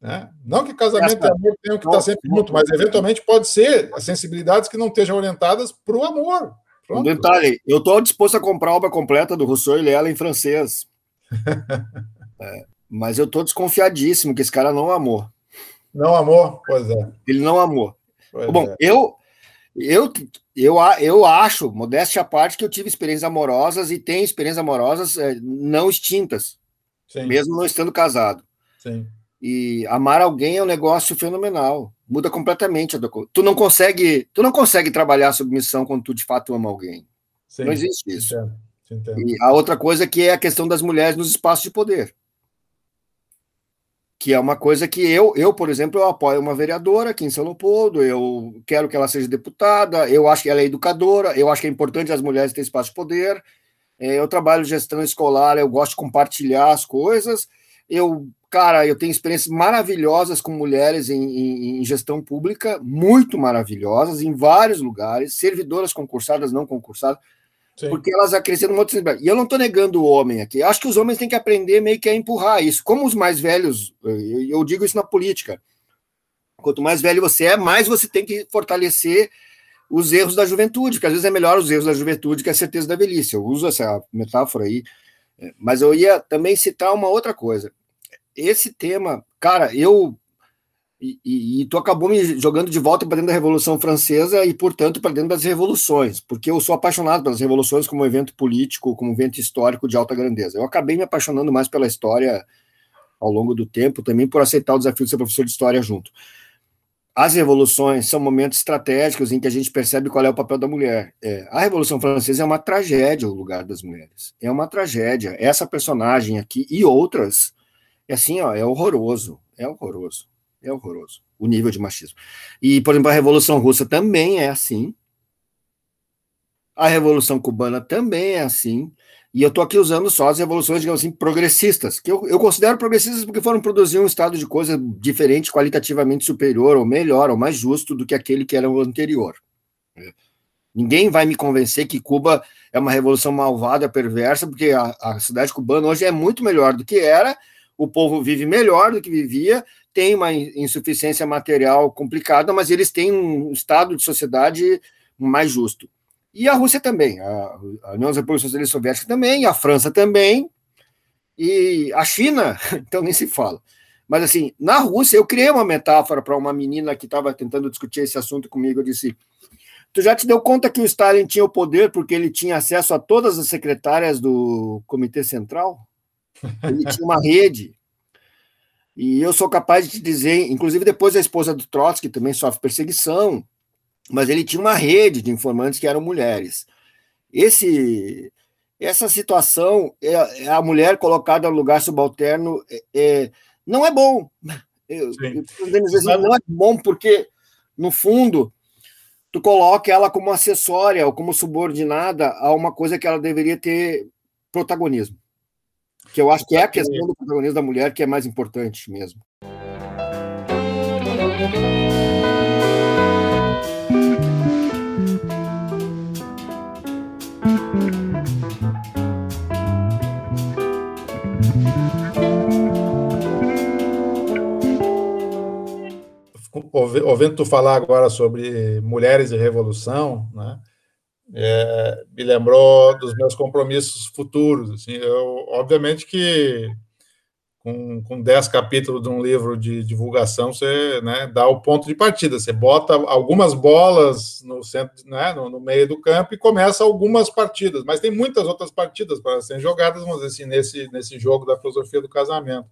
Né? Não que casamento e amor tenham que estar sempre junto, mas eventualmente pode ser sensibilidades que não estejam orientadas para o amor. Pronto. Um detalhe, eu estou disposto a comprar a obra completa do Rousseau e Lela em francês. É, mas eu tô desconfiadíssimo que esse cara não amou. Não amou? Pois é. Ele não amou. Pois Bom, é. eu, eu, eu, eu acho, modéstia à parte, que eu tive experiências amorosas e tenho experiências amorosas é, não extintas, Sim. mesmo não estando casado. Sim. E amar alguém é um negócio fenomenal. Muda completamente a do... Tu não consegue, tu não consegue trabalhar sob missão quando tu de fato ama alguém. Sim. Não existe isso. Entendo. Entendo. E a outra coisa que é a questão das mulheres nos espaços de poder. Que é uma coisa que eu, eu, por exemplo, eu apoio uma vereadora aqui em São Leopoldo, eu quero que ela seja deputada, eu acho que ela é educadora, eu acho que é importante as mulheres terem espaço de poder. É, eu trabalho gestão escolar, eu gosto de compartilhar as coisas. Eu, cara, eu tenho experiências maravilhosas com mulheres em, em, em gestão pública, muito maravilhosas, em vários lugares, servidoras concursadas, não concursadas Sim. porque elas acrescentam uma outra E eu não estou negando o homem aqui. Acho que os homens têm que aprender meio que a empurrar isso. Como os mais velhos, eu digo isso na política. Quanto mais velho você é, mais você tem que fortalecer os erros da juventude, porque às vezes é melhor os erros da juventude que a certeza da velhice. Eu uso essa metáfora aí. Mas eu ia também citar uma outra coisa. Esse tema, cara, eu e, e, e, tu acabou me jogando de volta para dentro da Revolução Francesa e, portanto, para dentro das revoluções, porque eu sou apaixonado pelas revoluções como evento político, como evento histórico de alta grandeza. Eu acabei me apaixonando mais pela história ao longo do tempo, também por aceitar o desafio de ser professor de história junto. As revoluções são momentos estratégicos em que a gente percebe qual é o papel da mulher. É, a Revolução Francesa é uma tragédia, o lugar das mulheres. É uma tragédia. Essa personagem aqui e outras, é assim, ó, é horroroso. É horroroso. É horroroso o nível de machismo. E, por exemplo, a Revolução Russa também é assim. A Revolução Cubana também é assim. E eu estou aqui usando só as revoluções, digamos assim, progressistas, que eu, eu considero progressistas porque foram produzir um estado de coisa diferente, qualitativamente superior, ou melhor, ou mais justo do que aquele que era o anterior. Ninguém vai me convencer que Cuba é uma revolução malvada, perversa, porque a, a cidade cubana hoje é muito melhor do que era, o povo vive melhor do que vivia, tem uma insuficiência material complicada, mas eles têm um estado de sociedade mais justo. E a Rússia também, a, União República Socialista Soviética também, a França também, e a China, então nem se fala. Mas assim, na Rússia, eu criei uma metáfora para uma menina que estava tentando discutir esse assunto comigo. Eu disse: Tu já te deu conta que o Stalin tinha o poder porque ele tinha acesso a todas as secretárias do Comitê Central? Ele tinha uma rede. E eu sou capaz de te dizer, inclusive depois a esposa do Trotsky também sofre perseguição, mas ele tinha uma rede de informantes que eram mulheres. Esse, essa situação, é, é a mulher colocada no lugar subalterno, é, é não é bom. Eu, eu, não é bom porque, no fundo, tu coloca ela como acessória ou como subordinada a uma coisa que ela deveria ter protagonismo. Que eu acho que é a questão do protagonismo da mulher que é mais importante mesmo. Ouvindo tu falar agora sobre mulheres e revolução, né? É, me lembrou dos meus compromissos futuros. Assim, eu, obviamente que com, com dez capítulos de um livro de divulgação, você né, dá o ponto de partida. Você bota algumas bolas no centro, né, no, no, meio do campo e começa algumas partidas, mas tem muitas outras partidas para serem jogadas, vamos dizer assim, nesse, nesse jogo da filosofia do casamento.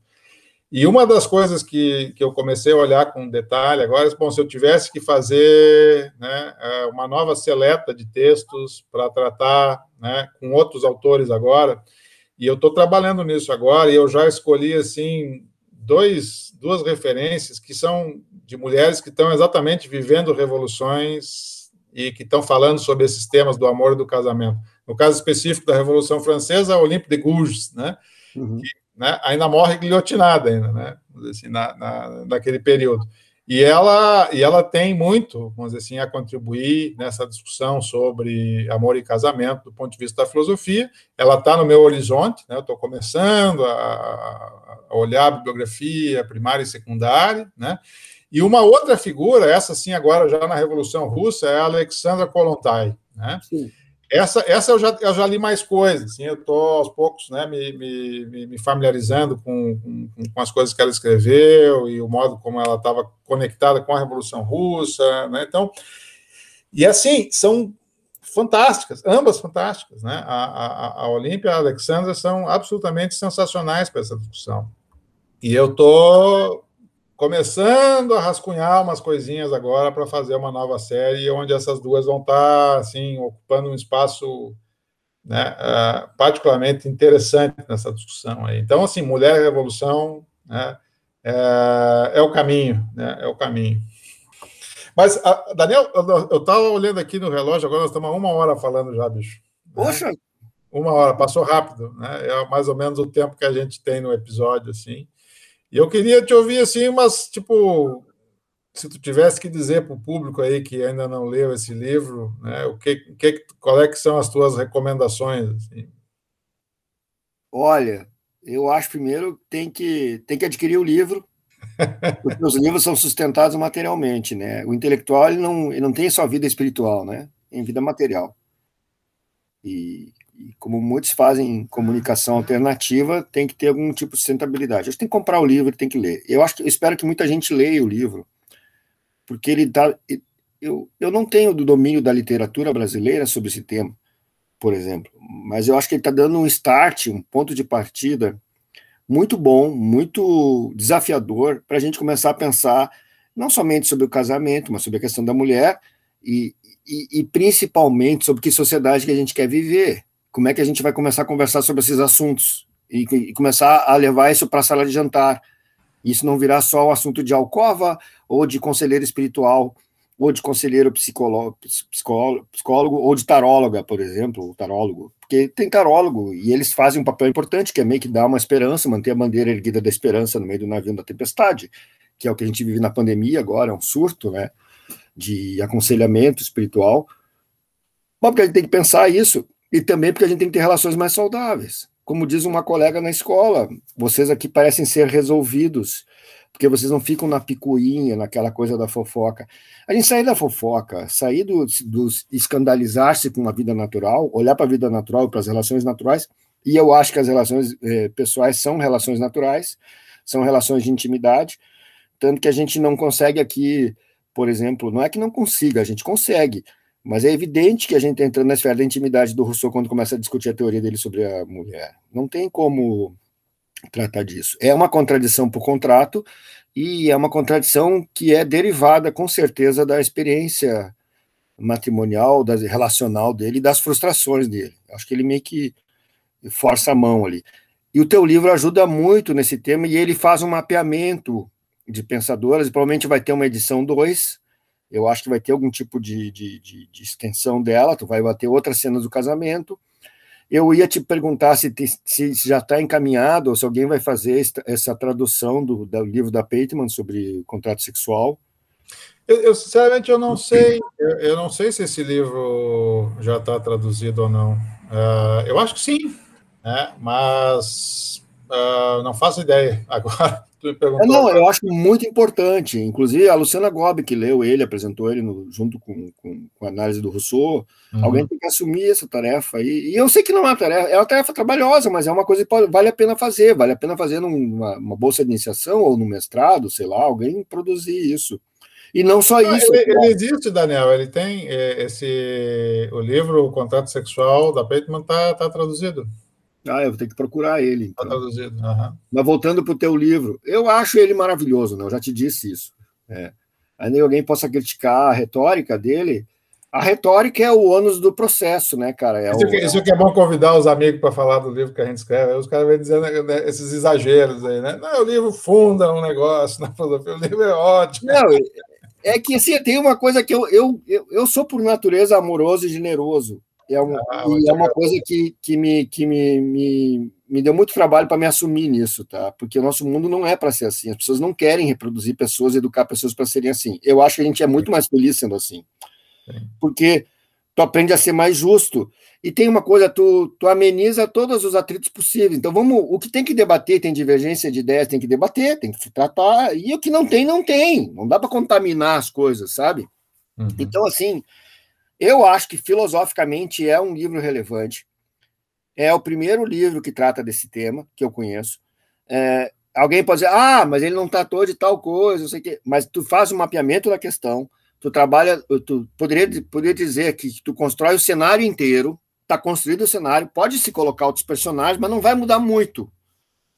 E uma das coisas que, que eu comecei a olhar com detalhe agora é, bom, se eu tivesse que fazer né, é, uma nova seleta de textos para tratar né, com outros autores agora, e eu estou trabalhando nisso agora, e eu já escolhi, assim, dois, duas referências que são de mulheres que estão exatamente vivendo revoluções e que estão falando sobre esses temas do amor e do casamento. No caso específico da Revolução Francesa, a Olympe de Gouges, né, uhum. que né, ainda morre guilhotinada, ainda, né, assim, na, na, naquele período. E ela, e ela tem muito, vamos dizer assim, a contribuir nessa discussão sobre amor e casamento do ponto de vista da filosofia. Ela está no meu horizonte, né, estou começando a, a, olhar a bibliografia primária e secundária, né, e uma outra figura, essa sim agora já na Revolução Russa, é a Alexandra Kolontai, né, Sim. Essa, essa eu, já, eu já li mais coisas, assim, eu estou aos poucos né, me, me, me familiarizando com, com, com, as coisas que ela escreveu e o modo como ela estava conectada com a Revolução Russa, né, então, e assim, são fantásticas, ambas fantásticas, né, a, a, a Olímpia e a Alexandra são absolutamente sensacionais para essa discussão, e eu estou começando a rascunhar umas coisinhas agora para fazer uma nova série onde essas duas vão estar tá, assim ocupando um espaço né, uh, particularmente interessante nessa discussão aí. Então assim, mulher e revolução né, é, é, o caminho, né, é o caminho. Mas uh, Daniel, eu estava olhando aqui no relógio agora nós estamos uma hora falando já, bicho. Né? Poxa. Uma hora passou rápido, né? É mais ou menos o tempo que a gente tem no episódio assim. E eu queria te ouvir assim, mas tipo, se tu tivesse que dizer para o público aí que ainda não leu esse livro, né, o que, que, qual é que são as tuas recomendações? Assim? Olha, eu acho primeiro tem que tem que adquirir o livro, porque os livros são sustentados materialmente, né? O intelectual ele não ele não tem só vida espiritual, né? Tem vida material. E e como muitos fazem comunicação alternativa, tem que ter algum tipo de sustentabilidade. A gente tem que comprar o livro, tem que ler. Eu acho eu espero que muita gente leia o livro, porque ele dá. Eu, eu não tenho do domínio da literatura brasileira sobre esse tema, por exemplo, mas eu acho que ele está dando um start, um ponto de partida muito bom, muito desafiador para a gente começar a pensar não somente sobre o casamento, mas sobre a questão da mulher e, e, e principalmente sobre que sociedade que a gente quer viver como é que a gente vai começar a conversar sobre esses assuntos e, e começar a levar isso para a sala de jantar. Isso não virá só um assunto de alcova ou de conselheiro espiritual ou de conselheiro psicólogo, psicólogo, ou de taróloga, por exemplo, tarólogo, porque tem tarólogo e eles fazem um papel importante, que é meio que dar uma esperança, manter a bandeira erguida da esperança no meio do navio da tempestade, que é o que a gente vive na pandemia agora, é um surto, né, de aconselhamento espiritual. Bom, porque a gente tem que pensar isso, e também porque a gente tem que ter relações mais saudáveis. Como diz uma colega na escola, vocês aqui parecem ser resolvidos, porque vocês não ficam na picuinha, naquela coisa da fofoca. A gente sair da fofoca, sair do, do escandalizar-se com a vida natural, olhar para a vida natural para as relações naturais, e eu acho que as relações eh, pessoais são relações naturais, são relações de intimidade, tanto que a gente não consegue aqui, por exemplo, não é que não consiga, a gente consegue, mas é evidente que a gente está entrando na esfera da intimidade do Rousseau quando começa a discutir a teoria dele sobre a mulher. Não tem como tratar disso. É uma contradição por contrato e é uma contradição que é derivada, com certeza, da experiência matrimonial, da relacional dele e das frustrações dele. Acho que ele meio que força a mão ali. E o teu livro ajuda muito nesse tema e ele faz um mapeamento de pensadoras, e provavelmente vai ter uma edição 2, eu acho que vai ter algum tipo de, de, de, de extensão dela, tu vai bater outras cenas do casamento. Eu ia te perguntar se, te, se já está encaminhado ou se alguém vai fazer esta, essa tradução do, do, livro da Peitman sobre contrato sexual. Eu, eu sinceramente eu não sei, eu, eu, não sei se esse livro já está traduzido ou não. Uh, eu acho que sim, né? mas uh, não faço ideia. Agora, me perguntou. É, não, eu acho muito importante. Inclusive, a Luciana Gobi, que leu ele, apresentou ele no, junto com, com, com, a análise do Rousseau. Uhum. Alguém tem que assumir essa tarefa. E, e, eu sei que não é uma tarefa, é uma tarefa trabalhosa, mas é uma coisa que pode, vale a pena fazer. Vale a pena fazer numa uma bolsa de iniciação ou no mestrado, sei lá, alguém produzir isso. E não só isso. Ele, ele, existe, Daniel. Ele tem é, esse. O livro O Contrato Sexual da Bateman está tá traduzido. Ah, eu vou ter que procurar ele. Então. traduzido. Uhum. Mas voltando para o teu livro, eu acho ele maravilhoso, né? Eu já te disse isso. É. Ainda alguém possa criticar a retórica dele. A retórica é o ônus do processo, né, cara? É isso, o, que, isso que é bom convidar os amigos para falar do livro que a gente escreve. Os caras vêm dizendo né, esses exageros aí, né? Não, o livro funda um negócio na filosofia, o livro é ótimo. Não, é que assim, tem uma coisa que eu, eu, eu, eu sou por natureza amoroso e generoso. É, um, ah, e é uma coisa que, que, me, que me, me, me deu muito trabalho para me assumir nisso, tá? Porque o nosso mundo não é para ser assim. As pessoas não querem reproduzir pessoas, educar pessoas para serem assim. Eu acho que a gente é muito mais feliz sendo assim. Porque tu aprende a ser mais justo. E tem uma coisa, tu, tu ameniza todos os atritos possíveis. Então, vamos, o que tem que debater, tem divergência de ideias, tem que debater, tem que se tratar, e o que não tem, não tem. Não dá para contaminar as coisas, sabe? Uhum. Então, assim, eu acho que filosoficamente é um livro relevante. É o primeiro livro que trata desse tema que eu conheço. É, alguém pode dizer, ah, mas ele não tratou de tal coisa, não sei o quê. Mas tu faz um mapeamento da questão, tu trabalha, tu poderia, poderia dizer que tu constrói o cenário inteiro, está construído o cenário, pode se colocar outros personagens, mas não vai mudar muito,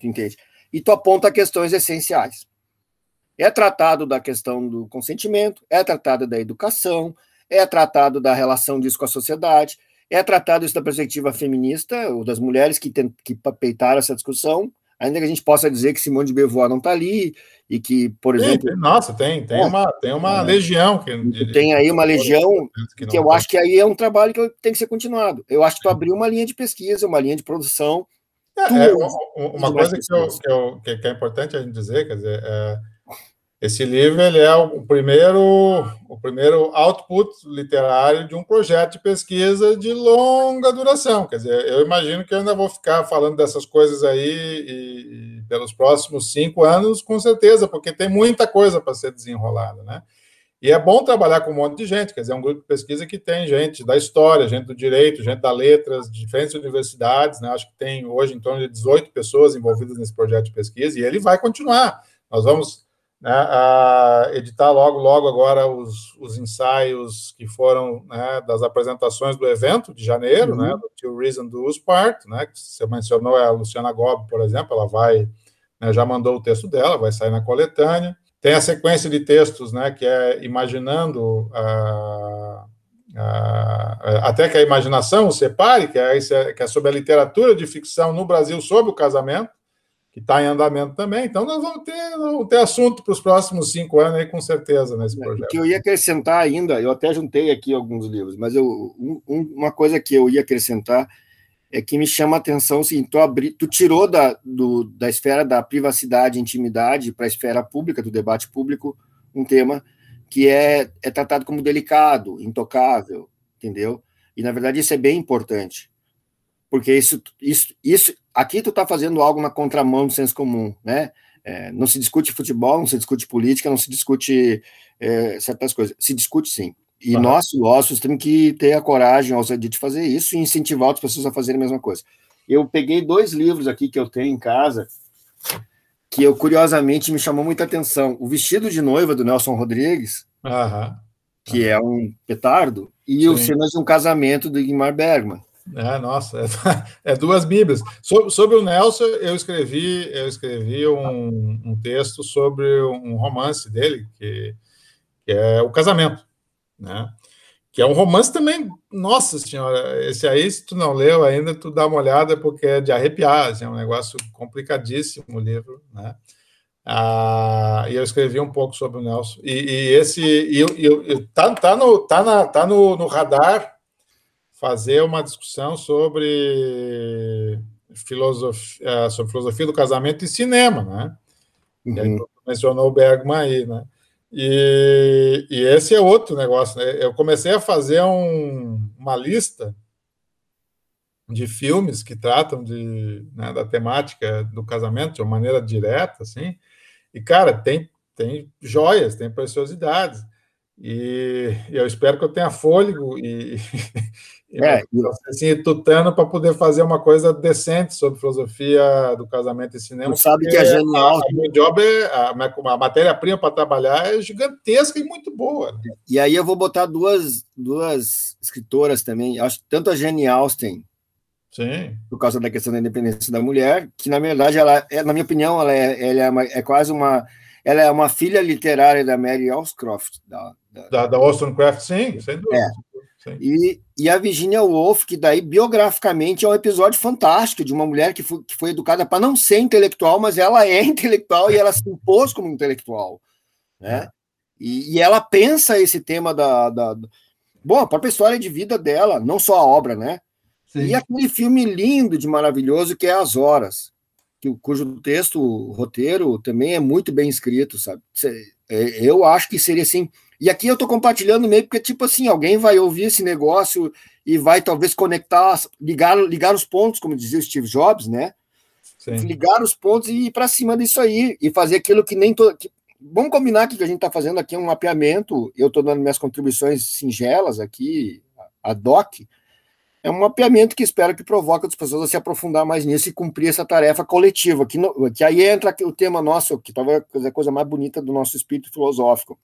entende? E tu aponta questões essenciais. É tratado da questão do consentimento, é tratado da educação, é tratado da relação disso com a sociedade, é tratado isso da perspectiva feminista, ou das mulheres que, tem, que peitaram essa discussão, ainda que a gente possa dizer que Simone de Beauvoir não está ali, e que, por tem, exemplo. Tem, nossa, tem, tem, é, uma, tem uma é, legião. Que, tem aí uma legião que, que eu tá. acho que aí é um trabalho que tem que ser continuado. Eu acho que tu abriu uma linha de pesquisa, uma linha de produção. É, é uma coisa que, eu, que, eu, que, é importante a gente dizer, quer dizer, é, esse livro ele é o primeiro, o primeiro output literário de um projeto de pesquisa de longa duração. Quer dizer, eu imagino que eu ainda vou ficar falando dessas coisas aí e, e pelos próximos cinco anos, com certeza, porque tem muita coisa para ser desenrolada, né? E é bom trabalhar com um monte de gente, quer dizer, é um grupo de pesquisa que tem gente da história, gente do direito, gente da letras, diferentes universidades, né? Acho que tem hoje em torno de 18 pessoas envolvidas nesse projeto de pesquisa, e ele vai continuar. Nós vamos né, a editar logo, logo agora os, os ensaios que foram né, das apresentações do evento de janeiro, né, uhum. né, do Till Reason do Part, né, que você mencionou é a Luciana Gobi, por exemplo, ela vai, né, já mandou o texto dela, vai sair na coletânea. Tem a sequência de textos, né, que é imaginando a, a, até que a imaginação o separe, que é, que é sobre a literatura de ficção no Brasil sobre o casamento, que está em andamento também. Então, nós vamos ter, vamos ter assunto para os próximos cinco anos aí, com certeza, nesse é, projeto. O que eu ia acrescentar ainda, eu até juntei aqui alguns livros, mas eu, um, uma coisa que eu ia acrescentar é que me chama a atenção, assim, tu, abri, tu tirou da, do, da esfera da privacidade e intimidade para a esfera pública, do debate público, um tema que é, é tratado como delicado, intocável, entendeu? E, na verdade, isso é bem importante, porque isso, isso, isso aqui tu está fazendo algo na contramão do senso comum, né? É, não se discute futebol, não se discute política, não se discute é, certas coisas. Se discute sim. E ah. nós, filósofos, temos que ter a coragem, a ousadia de fazer isso e incentivar outras pessoas a fazerem a mesma coisa. Eu peguei dois livros aqui que eu tenho em casa, que eu, curiosamente, me chamou muita atenção. O Vestido de Noiva, do Nelson Rodrigues, que é um petardo, e Sim. o Cenas de um Casamento, do Igmar Bergman. É, nossa, é, é duas Bíblias. Sobre, sobre, o Nelson, eu escrevi, eu escrevi um, um texto sobre um romance dele, que, que, é O Casamento, né? Que é um romance também, nossa senhora, esse aí, se tu não leu ainda, tu dá uma olhada, porque é de arrepiar, assim, é um negócio complicadíssimo o livro, né? Ah, e eu escrevi um pouco sobre o Nelson. E, e esse, e, e, e, tá, tá, no, tá, na, tá no, no radar fazer uma discussão sobre filosofia, é, sobre filosofia do casamento e cinema, né? Uhum. E aí, uhum. mencionou o Bergman aí, né? E, e, esse é outro negócio. Né? Eu comecei a fazer um, uma lista de filmes que tratam de, né, da temática do casamento de uma maneira direta, assim, e, cara, tem, tem joias, tem preciosidades, e, e eu espero que eu tenha fôlego e, e é, assim, tutano para poder fazer uma coisa decente sobre filosofia do casamento e cinema. sabe que a genial. A, a, job é, a, a matéria-prima para trabalhar é gigantesca e muito boa. Né? E aí eu vou botar duas, duas escritoras também, acho tanto a Jane Austen Sim. Por causa da questão da independência da mulher, que na verdade ela, é, na minha opinião, ela é, ela é, uma, é quase uma, ela é uma filha literária da Mary Wollstonecraft. Da, da, da, da Wollstonecraft, sim, sem dúvida. É. E, e a Virginia Woolf, que daí biograficamente é um episódio fantástico de uma mulher que foi, que foi educada para não ser intelectual, mas ela é intelectual e ela se impôs como intelectual, né? É. E, e, ela pensa esse tema da, da, bom, a própria história de vida dela, não só a obra, né? Sim. E aquele filme lindo de maravilhoso que é As Horas, que, cujo texto, o roteiro, também é muito bem escrito, sabe? É, eu acho que seria assim. E aqui eu estou compartilhando meio porque, tipo assim, alguém vai ouvir esse negócio e vai talvez conectar, ligar, ligar os pontos, como dizia o Steve Jobs, né? Sim. Ligar os pontos e ir para cima disso aí, e fazer aquilo que nem todo. Que... Vamos combinar que o que a gente está fazendo aqui é um mapeamento. Eu estou dando minhas contribuições singelas aqui, a DOC, é um mapeamento que espero que provoque as pessoas a se aprofundar mais nisso e cumprir essa tarefa coletiva, que, no, que aí entra o tema nosso, que talvez é a coisa mais bonita do nosso espírito filosófico,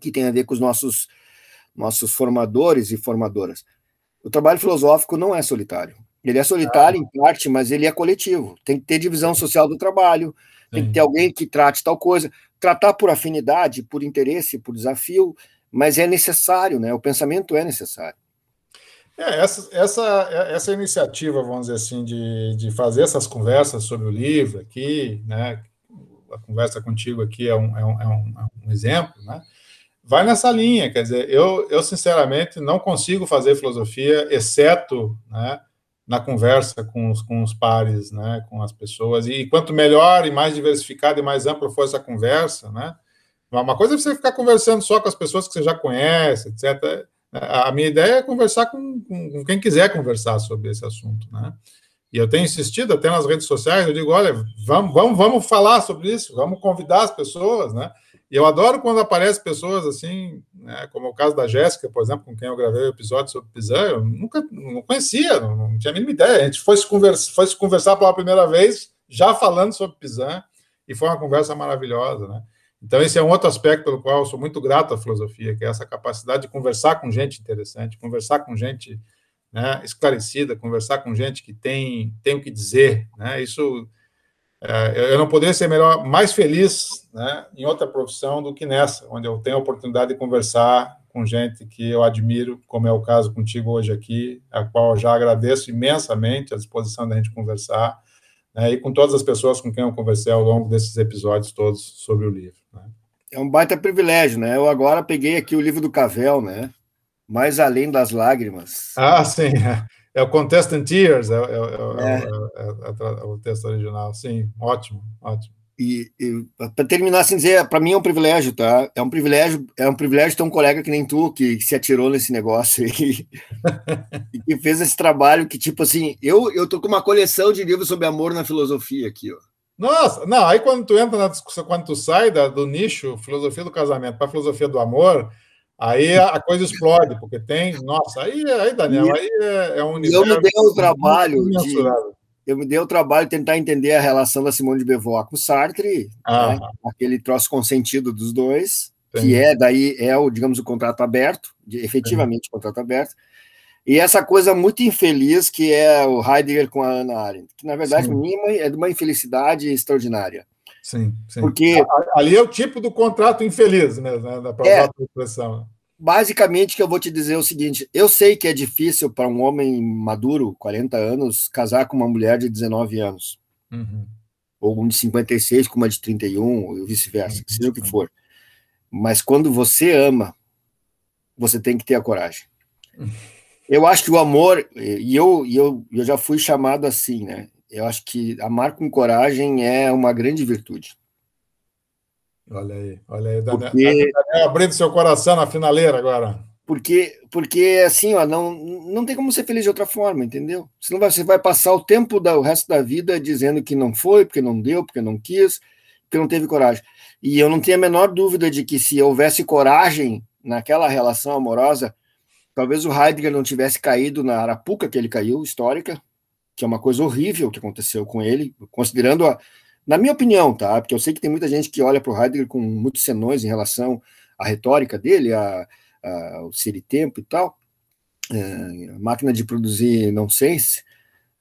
que tem a ver com os nossos, nossos formadores e formadoras. O trabalho filosófico não é solitário. Ele é solitário ah. em parte, mas ele é coletivo. Tem que ter divisão social do trabalho, tem que ter alguém que trate tal coisa. Tratar por afinidade, por interesse, por desafio, mas é necessário, né? O pensamento é necessário. É, essa, essa, essa iniciativa, vamos dizer assim, de, de fazer essas conversas sobre o livro aqui, né, a conversa contigo aqui é um, é um, é um, é um exemplo, né, vai nessa linha, quer dizer, eu, eu sinceramente não consigo fazer filosofia, exceto né, na conversa com os, com os pares, né, com as pessoas, e quanto melhor e mais diversificada e mais ampla for essa conversa, né, uma coisa é você ficar conversando só com as pessoas que você já conhece, etc., a minha ideia é conversar com, com, quem quiser conversar sobre esse assunto, né? E eu tenho insistido até nas redes sociais, eu digo, olha, vamos, vamos, vamos falar sobre isso, vamos convidar as pessoas, né? E eu adoro quando aparecem pessoas assim, né, como o caso da Jéssica, por exemplo, com quem eu gravei o episódio sobre Pisan, eu nunca não conhecia, não, não tinha a mínima ideia. A gente foi se, conversa, foi se conversar pela primeira vez, já falando sobre Pisan, e foi uma conversa maravilhosa, né? Então, esse é um outro aspecto pelo qual eu sou muito grato à filosofia, que é essa capacidade de conversar com gente interessante, conversar com gente né, esclarecida, conversar com gente que tem, tem o que dizer. Né? Isso, é, eu não poderia ser melhor, mais feliz né, em outra profissão do que nessa, onde eu tenho a oportunidade de conversar com gente que eu admiro, como é o caso contigo hoje aqui, a qual já agradeço imensamente a disposição da gente conversar né, e com todas as pessoas com quem eu conversei ao longo desses episódios todos sobre o livro. Né. É um baita privilégio, né? Eu agora peguei aqui o livro do Cavel, né? Mais além das lágrimas. Ah, sim. É o Contestant Tears, é, é, é, é, o texto original. Sim, ótimo, ótimo. E, e para terminar, assim dizer, para mim é um privilégio, tá? É um privilégio, é um privilégio ter um colega que nem tu que, que se atirou nesse negócio e, e, que fez esse trabalho que tipo assim, eu eu tô com uma coleção de livros sobre amor na filosofia aqui, ó. Nossa, não, aí quando tu entra na discussão, quando tu sai da, do nicho filosofia do casamento para filosofia do amor, aí a, coisa explode, porque tem, nossa, aí, aí Daniel, aí é, é um universo. Eu me dei o trabalho de, eu me dei o trabalho de tentar entender a relação da Simone de Beauvoir com Sartre, ah. né, aquele troço consentido dos dois, Sim. que é daí é o digamos o contrato aberto, de, efetivamente Sim. o contrato aberto, e essa coisa muito infeliz que é o Heidegger com a Ana Arendt, que na verdade mim é de uma infelicidade extraordinária. Sim, sim. Porque ali é o tipo do contrato infeliz, né, da própria é, expressão basicamente que eu vou te dizer é o seguinte: eu sei que é difícil para um homem maduro, 40 anos, casar com uma mulher de 19 anos. Uhum. Ou um de 56 com uma de 31, ou vice-versa, uhum. seja o que for. Mas quando você ama, você tem que ter a coragem. Uhum. Eu acho que o amor, e eu, e eu, eu já fui chamado assim, né? Eu acho que amar com coragem é uma grande virtude. Olha aí, olha aí. Daniel, Porque... Daniel abrindo seu coração na finaleira agora. Porque, porque assim, ó, não, não tem como ser feliz de outra forma, entendeu? Senão você vai passar o tempo da, o resto da vida dizendo que não foi, porque não deu, porque não quis, porque não teve coragem. E eu não tenho a menor dúvida de que se houvesse coragem naquela relação amorosa, talvez o Heidegger não tivesse caído na arapuca que ele caiu, histórica, que é uma coisa horrível que aconteceu com ele, considerando a, na minha opinião, tá? Porque eu sei que tem muita gente que olha para o Heidegger com muitos senões em relação à retórica dele, a, a, ao ser e tempo e tal, é, a máquina de produzir nonsense,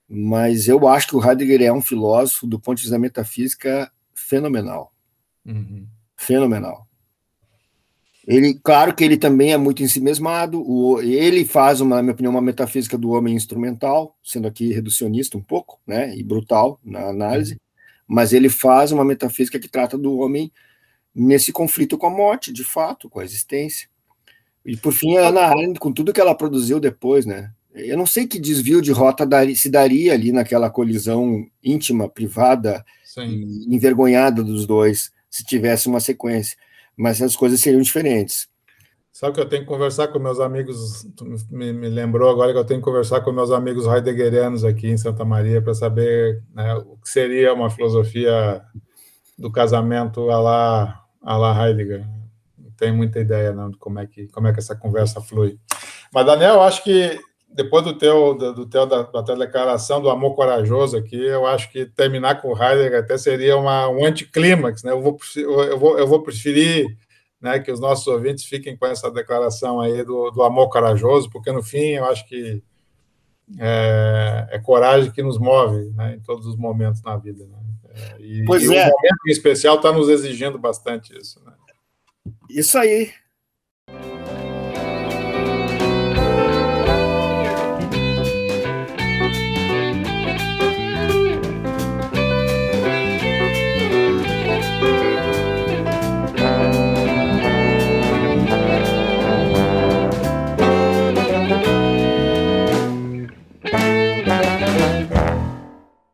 mas eu acho que o Heidegger é um filósofo, do ponto de vista da metafísica, fenomenal. Uhum. Fenomenal. Ele, claro que ele também é muito ensimesmado, o, ele faz, uma, na minha opinião, uma metafísica do homem instrumental, sendo aqui reducionista um pouco, né, e brutal na análise, mas ele faz uma metafísica que trata do homem nesse conflito com a morte, de fato, com a existência. E por fim, a Ana Arendt, com tudo que ela produziu depois, né? Eu não sei que desvio de rota daria, se daria ali naquela colisão íntima, privada envergonhada dos dois, se tivesse uma sequência. Mas as coisas seriam diferentes. Sabe que eu tenho que conversar com meus amigos, me, me, lembrou agora que eu tenho que conversar com meus amigos heideggerianos aqui em Santa Maria para saber né, o que seria uma filosofia do casamento a lá, a lá Heidegger tenho muita ideia não, de como é, que, como é que essa conversa flui. Mas, Daniel, acho que depois do teu, do, teu da, da tua declaração do amor corajoso aqui, eu acho que terminar com o Heidegger até seria uma, um anticlímax, né? Eu vou, eu vou, eu vou preferir né, que os nossos ouvintes fiquem com essa declaração aí do, do amor corajoso, porque no fim eu acho que é, é coragem que nos move né, em todos os momentos na vida. Né? É, e, pois e é. o momento em especial está nos exigindo bastante isso. Né? Isso aí.